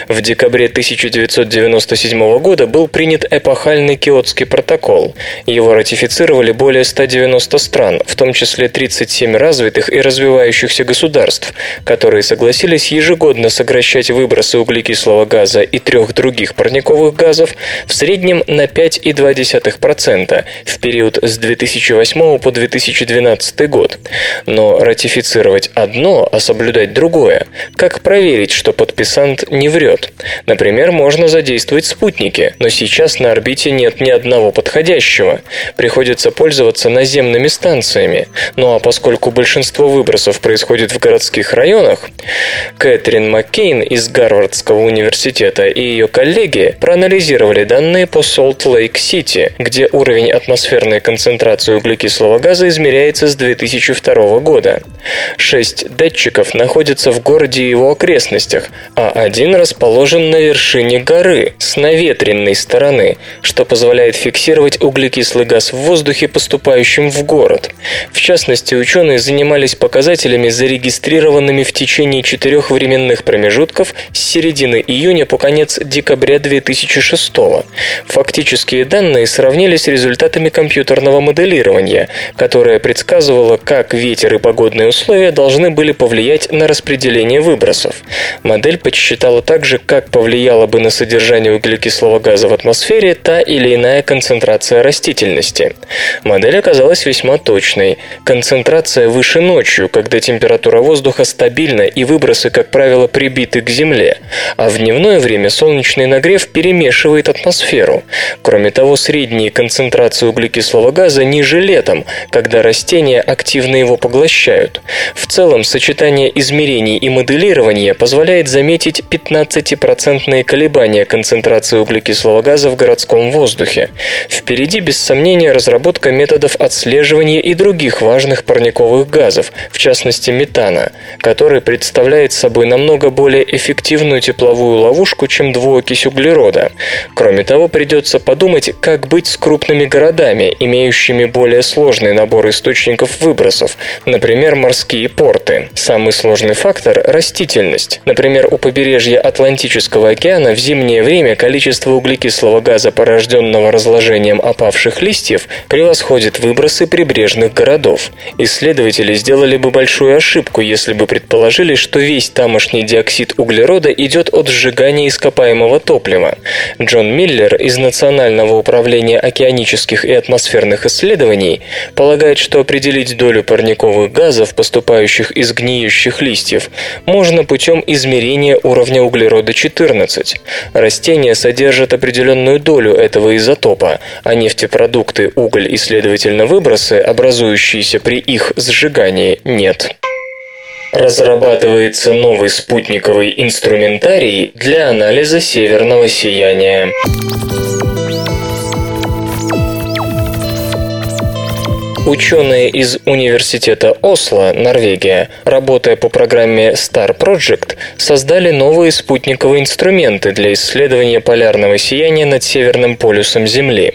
В декабре 1997 года был принят эпохальный Киотский протокол. Его ратифицировали более 190 стран, в том числе 37 развитых и развивающихся государств, которые согласились согласились ежегодно сокращать выбросы углекислого газа и трех других парниковых газов в среднем на 5,2% в период с 2008 по 2012 год. Но ратифицировать одно, а соблюдать другое. Как проверить, что подписант не врет? Например, можно задействовать спутники, но сейчас на орбите нет ни одного подходящего. Приходится пользоваться наземными станциями. Ну а поскольку большинство выбросов происходит в городских районах, Кэтрин Маккейн из Гарвардского университета и ее коллеги проанализировали данные по Солт-Лейк-Сити, где уровень атмосферной концентрации углекислого газа измеряется с 2002 года. Шесть датчиков находятся в городе и его окрестностях, а один расположен на вершине горы с наветренной стороны, что позволяет фиксировать углекислый газ в воздухе, поступающим в город. В частности, ученые занимались показателями, зарегистрированными в течение четырех временных промежутков с середины июня по конец декабря 2006 Фактические данные сравнили с результатами компьютерного моделирования, которое предсказывало, как ветер и погодные условия должны были повлиять на распределение выбросов. Модель подсчитала также, как повлияла бы на содержание углекислого газа в атмосфере та или иная концентрация растительности. Модель оказалась весьма точной. Концентрация выше ночью, когда температура воздуха стабильна и выбросы, как правило, прибиты к Земле, а в дневное время солнечный нагрев перемешивает атмосферу. Кроме того, средние концентрации углекислого газа ниже летом, когда растения активно его поглощают. В целом, сочетание измерений и моделирования позволяет заметить 15% колебания концентрации углекислого газа в городском воздухе. Впереди, без сомнения, разработка методов отслеживания и других важных парниковых газов, в частности метана, который представляет собой намного более эффективную тепловую ловушку, чем двуокись углерода. Кроме того, придется подумать, как быть с крупными городами, имеющими более сложный набор источников выбросов, например, морские порты. Самый сложный фактор – растительность. Например, у побережья Атлантического океана в зимнее время количество углекислого газа, порожденного разложением опавших листьев, превосходит выбросы прибрежных городов. Исследователи сделали бы большую ошибку, если бы предположили, что весь тамошний диоксид углерода идет от сжигания ископаемого топлива. Джон Миллер из Национального управления океанических и атмосферных исследований полагает, что определить долю парниковых газов, поступающих из гниющих листьев, можно путем измерения уровня углерода 14. Растения содержат определенную долю этого изотопа, а нефтепродукты, уголь и, следовательно, выбросы, образующиеся при их сжигании, нет. Разрабатывается новый спутниковый инструментарий для анализа северного сияния. Ученые из Университета Осло, Норвегия, работая по программе Star Project, создали новые спутниковые инструменты для исследования полярного сияния над Северным полюсом Земли.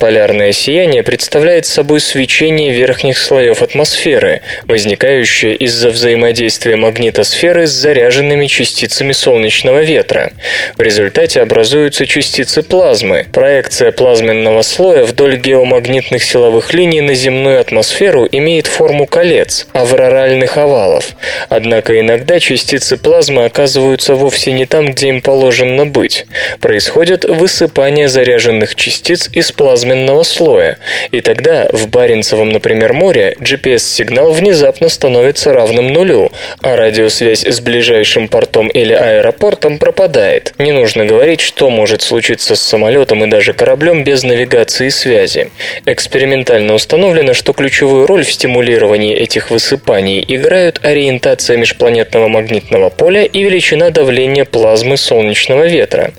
Полярное сияние представляет собой свечение верхних слоев атмосферы, возникающее из-за взаимодействия магнитосферы с заряженными частицами солнечного ветра. В результате образуются частицы плазмы, проекция плазменного слоя вдоль геомагнитных силовых линий на Земле земную атмосферу имеет форму колец, авроральных овалов. Однако иногда частицы плазмы оказываются вовсе не там, где им положено быть. Происходит высыпание заряженных частиц из плазменного слоя. И тогда в Баренцевом, например, море GPS-сигнал внезапно становится равным нулю, а радиосвязь с ближайшим портом или аэропортом пропадает. Не нужно говорить, что может случиться с самолетом и даже кораблем без навигации и связи. Экспериментально установлено, Установлено, что ключевую роль в стимулировании этих высыпаний играют ориентация межпланетного магнитного поля и величина давления плазмы солнечного ветра.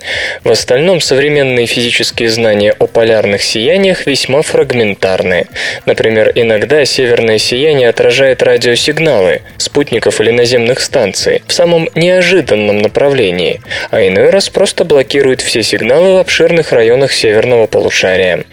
В остальном современные физические знания о полярных сияниях весьма фрагментарны. Например, иногда северное сияние отражает радиосигналы спутников или наземных станций в самом неожиданном направлении, а иной раз просто блокирует все сигналы в обширных районах северного полушария.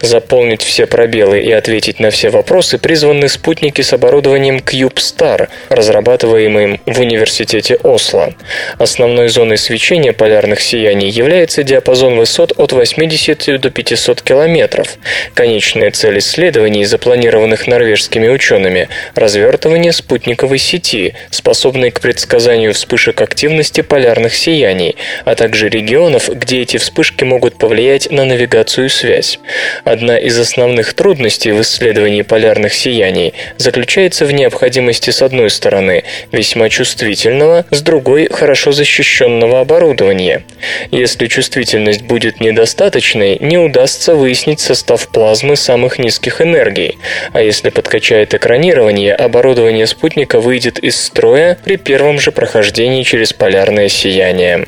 Заполнить все пробелы и ответить на все вопросы призваны спутники с оборудованием CubeStar, разрабатываемым в университете Осло. Основной зоной свечения полярных сияний является диапазон высот от 80 до 500 километров. Конечная цель исследований, запланированных норвежскими учеными – развертывание спутниковой сети, способной к предсказанию вспышек активности полярных сияний, а также регионов, где эти вспышки могут повлиять на навигацию и связь. Одна из основных трудностей в исследовании полярных сияний заключается в необходимости с одной стороны весьма чувствительного, с другой хорошо защищенного оборудования. Если чувствительность будет недостаточной, не удастся выяснить состав плазмы самых низких энергий, а если подкачает экранирование, оборудование спутника выйдет из строя при первом же прохождении через полярное сияние.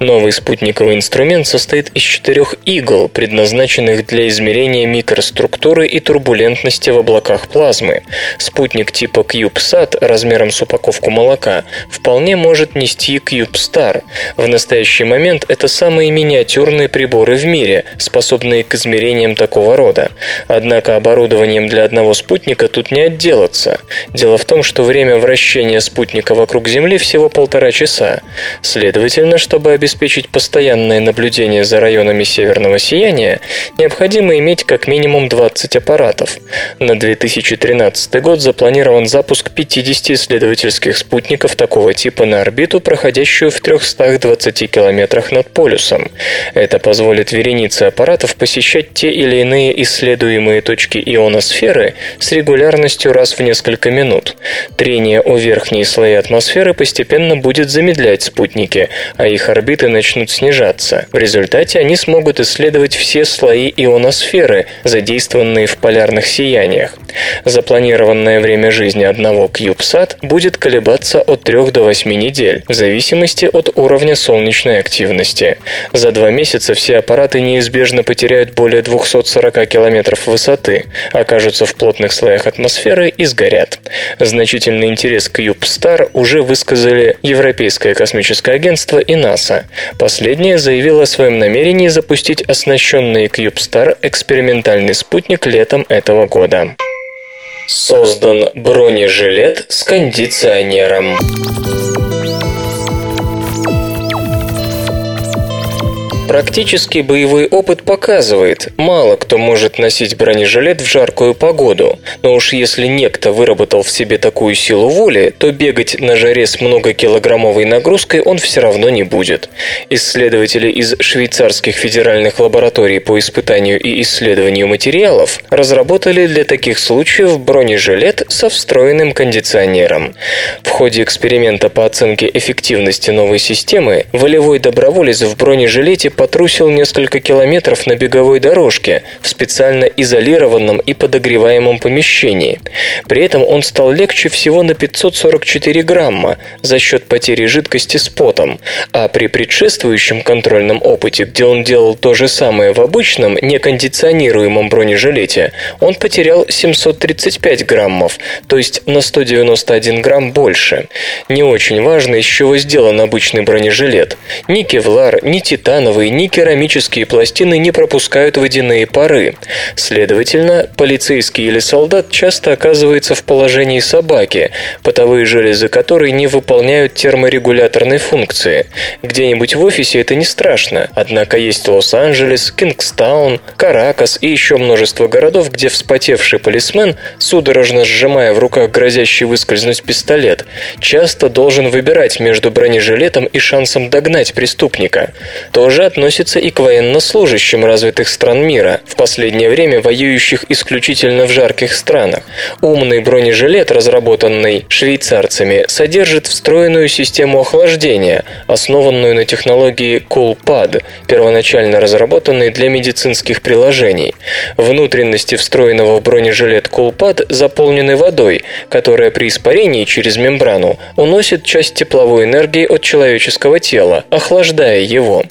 Новый спутниковый инструмент состоит из четырех игл, предназначенных для измерения микроструктуры и турбулентности в облаках плазмы. Спутник типа CubeSat размером с упаковку молока вполне может нести CubeStar. В настоящий момент это самые миниатюрные приборы в мире, способные к измерениям такого рода. Однако оборудованием для одного спутника тут не отделаться. Дело в том, что время вращения спутника вокруг Земли всего полтора часа. Следовательно, чтобы обеспечить постоянное наблюдение за районами северного сияния, необходимо иметь как минимум 20 аппаратов. На 2013 год запланирован запуск 50 исследовательских спутников такого типа на орбиту, проходящую в 320 километрах над полюсом. Это позволит веренице аппаратов посещать те или иные исследуемые точки ионосферы с регулярностью раз в несколько минут. Трение о верхние слои атмосферы постепенно будет замедлять спутники, а их орбиты начнут снижаться. В результате они смогут исследовать все слои ионосферы, задействованные в полярных сияниях. Запланированное время жизни одного CubeSat будет колебаться от 3 до 8 недель, в зависимости от уровня солнечной активности. За два месяца все аппараты неизбежно потеряют более 240 километров высоты, окажутся в плотных слоях атмосферы и сгорят. Значительный интерес к CubeStar уже высказали Европейское космическое агентство и НАСА. Последнее заявило о своем намерении запустить оснащенный CubeStar экспериментальный спутник летом этого года. Создан бронежилет с кондиционером. Практический боевой опыт показывает, мало кто может носить бронежилет в жаркую погоду, но уж если некто выработал в себе такую силу воли, то бегать на жаре с многокилограммовой нагрузкой он все равно не будет. Исследователи из швейцарских федеральных лабораторий по испытанию и исследованию материалов разработали для таких случаев бронежилет со встроенным кондиционером. В ходе эксперимента по оценке эффективности новой системы волевой доброволец в бронежилете потрусил несколько километров на беговой дорожке в специально изолированном и подогреваемом помещении. При этом он стал легче всего на 544 грамма за счет потери жидкости с потом, а при предшествующем контрольном опыте, где он делал то же самое в обычном, некондиционируемом бронежилете, он потерял 735 граммов, то есть на 191 грамм больше. Не очень важно, из чего сделан обычный бронежилет. Ни кевлар, ни титановый, ни керамические пластины не пропускают водяные пары. Следовательно, полицейский или солдат часто оказывается в положении собаки, потовые железы которой не выполняют терморегуляторной функции. Где-нибудь в офисе это не страшно, однако есть Лос-Анджелес, Кингстаун, Каракас и еще множество городов, где вспотевший полисмен, судорожно сжимая в руках грозящий выскользнуть пистолет, часто должен выбирать между бронежилетом и шансом догнать преступника. Тоже относится и к военнослужащим развитых стран мира, в последнее время воюющих исключительно в жарких странах. Умный бронежилет, разработанный швейцарцами, содержит встроенную систему охлаждения, основанную на технологии CoolPad, первоначально разработанной для медицинских приложений. Внутренности встроенного в бронежилет CoolPad заполнены водой, которая при испарении через мембрану уносит часть тепловой энергии от человеческого тела, охлаждая его.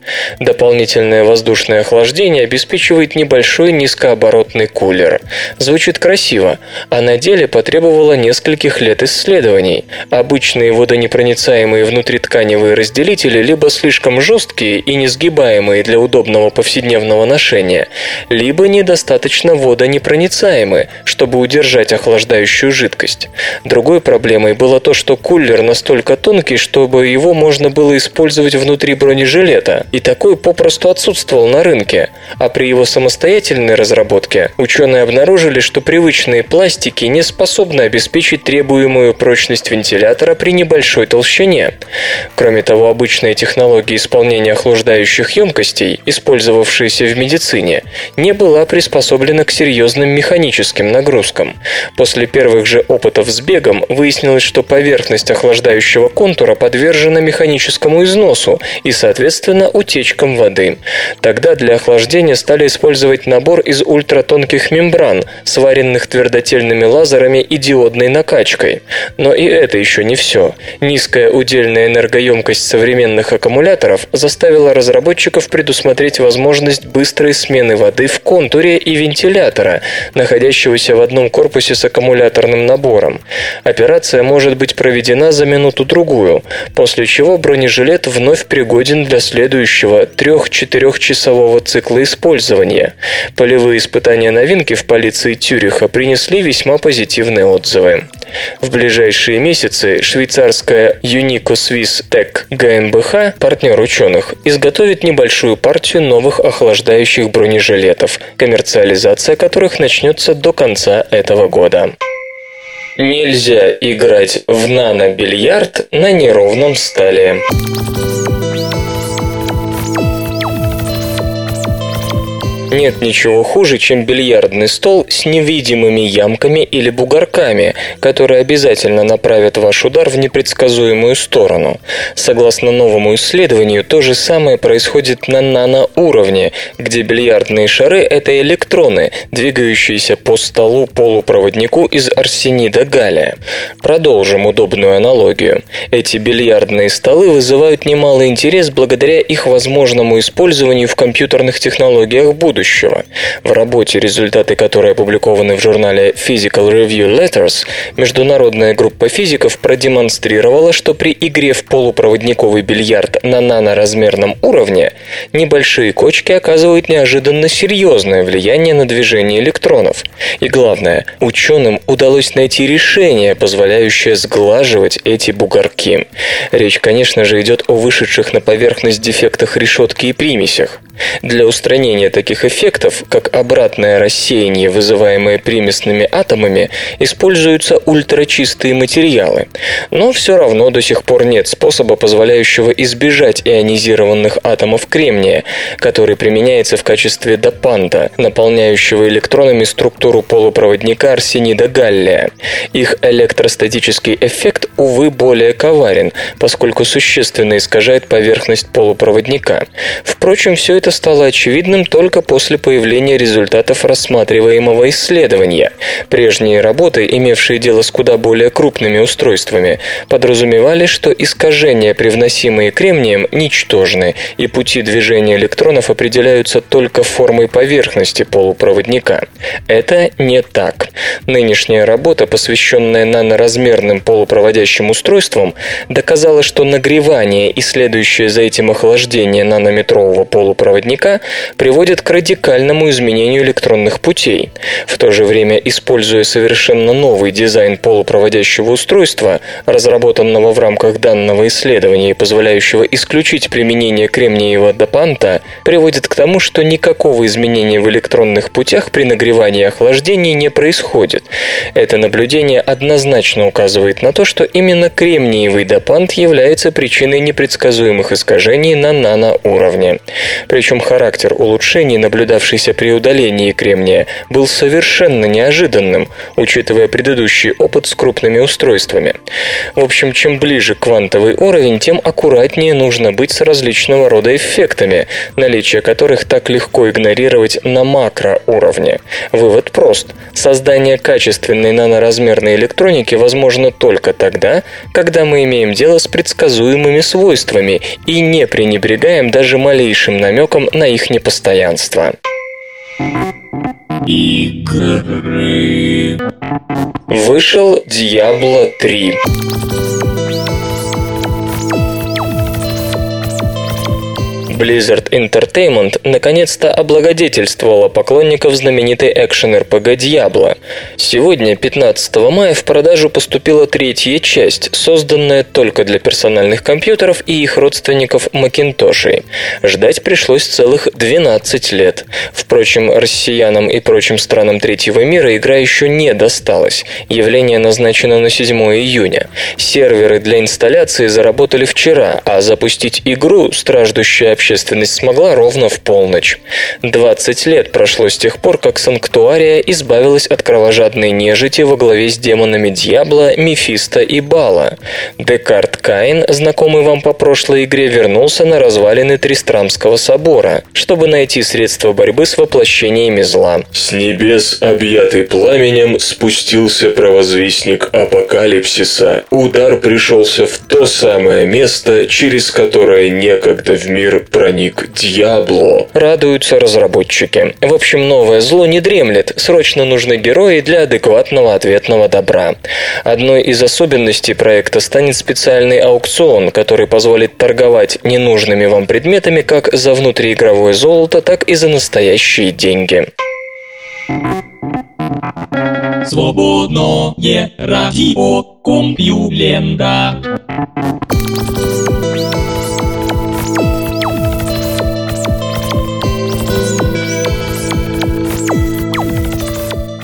Дополнительное воздушное охлаждение обеспечивает небольшой низкооборотный кулер. Звучит красиво, а на деле потребовало нескольких лет исследований. Обычные водонепроницаемые внутритканевые разделители либо слишком жесткие и несгибаемые для удобного повседневного ношения, либо недостаточно водонепроницаемые, чтобы удержать охлаждающую жидкость. Другой проблемой было то, что кулер настолько тонкий, чтобы его можно было использовать внутри бронежилета, и такой попросту отсутствовал на рынке, а при его самостоятельной разработке ученые обнаружили, что привычные пластики не способны обеспечить требуемую прочность вентилятора при небольшой толщине. Кроме того, обычная технология исполнения охлаждающих емкостей, использовавшаяся в медицине, не была приспособлена к серьезным механическим нагрузкам. После первых же опытов с бегом выяснилось, что поверхность охлаждающего контура подвержена механическому износу и, соответственно, утечкам воды. Тогда для охлаждения стали использовать набор из ультратонких мембран, сваренных твердотельными лазерами и диодной накачкой. Но и это еще не все. Низкая удельная энергоемкость современных аккумуляторов заставила разработчиков предусмотреть возможность быстрой смены воды в контуре и вентилятора, находящегося в одном корпусе с аккумуляторным набором. Операция может быть проведена за минуту-другую, после чего бронежилет вновь пригоден для следующего 3-4 часового цикла использования. Полевые испытания новинки в полиции Тюриха принесли весьма позитивные отзывы. В ближайшие месяцы швейцарская Unico Swiss Tech GmbH, партнер ученых, изготовит небольшую партию новых охлаждающих бронежилетов, коммерциализация которых начнется до конца этого года. Нельзя играть в нано-бильярд на неровном столе. Нет ничего хуже, чем бильярдный стол с невидимыми ямками или бугорками, которые обязательно направят ваш удар в непредсказуемую сторону. Согласно новому исследованию, то же самое происходит на наноуровне, где бильярдные шары – это электроны, двигающиеся по столу полупроводнику из арсенида галлия. Продолжим удобную аналогию. Эти бильярдные столы вызывают немалый интерес благодаря их возможному использованию в компьютерных технологиях будущего будущего. В работе, результаты которой опубликованы в журнале Physical Review Letters, международная группа физиков продемонстрировала, что при игре в полупроводниковый бильярд на наноразмерном уровне небольшие кочки оказывают неожиданно серьезное влияние на движение электронов. И главное, ученым удалось найти решение, позволяющее сглаживать эти бугорки. Речь, конечно же, идет о вышедших на поверхность дефектах решетки и примесях. Для устранения таких эффектов, как обратное рассеяние, вызываемое примесными атомами, используются ультрачистые материалы. Но все равно до сих пор нет способа, позволяющего избежать ионизированных атомов кремния, который применяется в качестве допанта, наполняющего электронами структуру полупроводника арсенида галлия. Их электростатический эффект, увы, более коварен, поскольку существенно искажает поверхность полупроводника. Впрочем, все это стало очевидным только после появления результатов рассматриваемого исследования. Прежние работы, имевшие дело с куда более крупными устройствами, подразумевали, что искажения, привносимые кремнием, ничтожны, и пути движения электронов определяются только формой поверхности полупроводника. Это не так. Нынешняя работа, посвященная наноразмерным полупроводящим устройствам, доказала, что нагревание и следующее за этим охлаждение нанометрового полупроводника проводника приводит к радикальному изменению электронных путей. В то же время, используя совершенно новый дизайн полупроводящего устройства, разработанного в рамках данного исследования и позволяющего исключить применение кремниевого допанта, приводит к тому, что никакого изменения в электронных путях при нагревании и охлаждении не происходит. Это наблюдение однозначно указывает на то, что именно кремниевый допант является причиной непредсказуемых искажений на наноуровне. Причем характер улучшений, наблюдавшийся при удалении кремния, был совершенно неожиданным, учитывая предыдущий опыт с крупными устройствами. В общем, чем ближе квантовый уровень, тем аккуратнее нужно быть с различного рода эффектами, наличие которых так легко игнорировать на макроуровне. Вывод прост. Создание качественной наноразмерной электроники возможно только тогда, когда мы имеем дело с предсказуемыми свойствами и не пренебрегаем даже малейшим намеком на их непостоянство. Игры. Вышел Diablo 3. Blizzard Entertainment наконец-то облагодетельствовала поклонников знаменитой экшен-РПГ Diablo. Сегодня, 15 мая, в продажу поступила третья часть, созданная только для персональных компьютеров и их родственников Макинтошей. Ждать пришлось целых 12 лет. Впрочем, россиянам и прочим странам третьего мира игра еще не досталась. Явление назначено на 7 июня. Серверы для инсталляции заработали вчера, а запустить игру, страждущая общественность смогла ровно в полночь. 20 лет прошло с тех пор, как Санктуария избавилась от кровожадной нежити во главе с демонами Дьябла, Мефисто и Бала. Декарт Каин, знакомый вам по прошлой игре, вернулся на развалины Тристрамского собора, чтобы найти средства борьбы с воплощениями зла. С небес, объятый пламенем, спустился провозвестник апокалипсиса. Удар пришелся в то самое место, через которое некогда в мир проник Дьябло. Радуются разработчики. В общем, новое зло не дремлет, срочно нужны герои для адекватного ответного добра. Одной из особенностей проекта станет специальный аукцион, который позволит торговать ненужными вам предметами как за внутриигровое золото, так и за настоящие деньги. Свободное радио Компьюлента.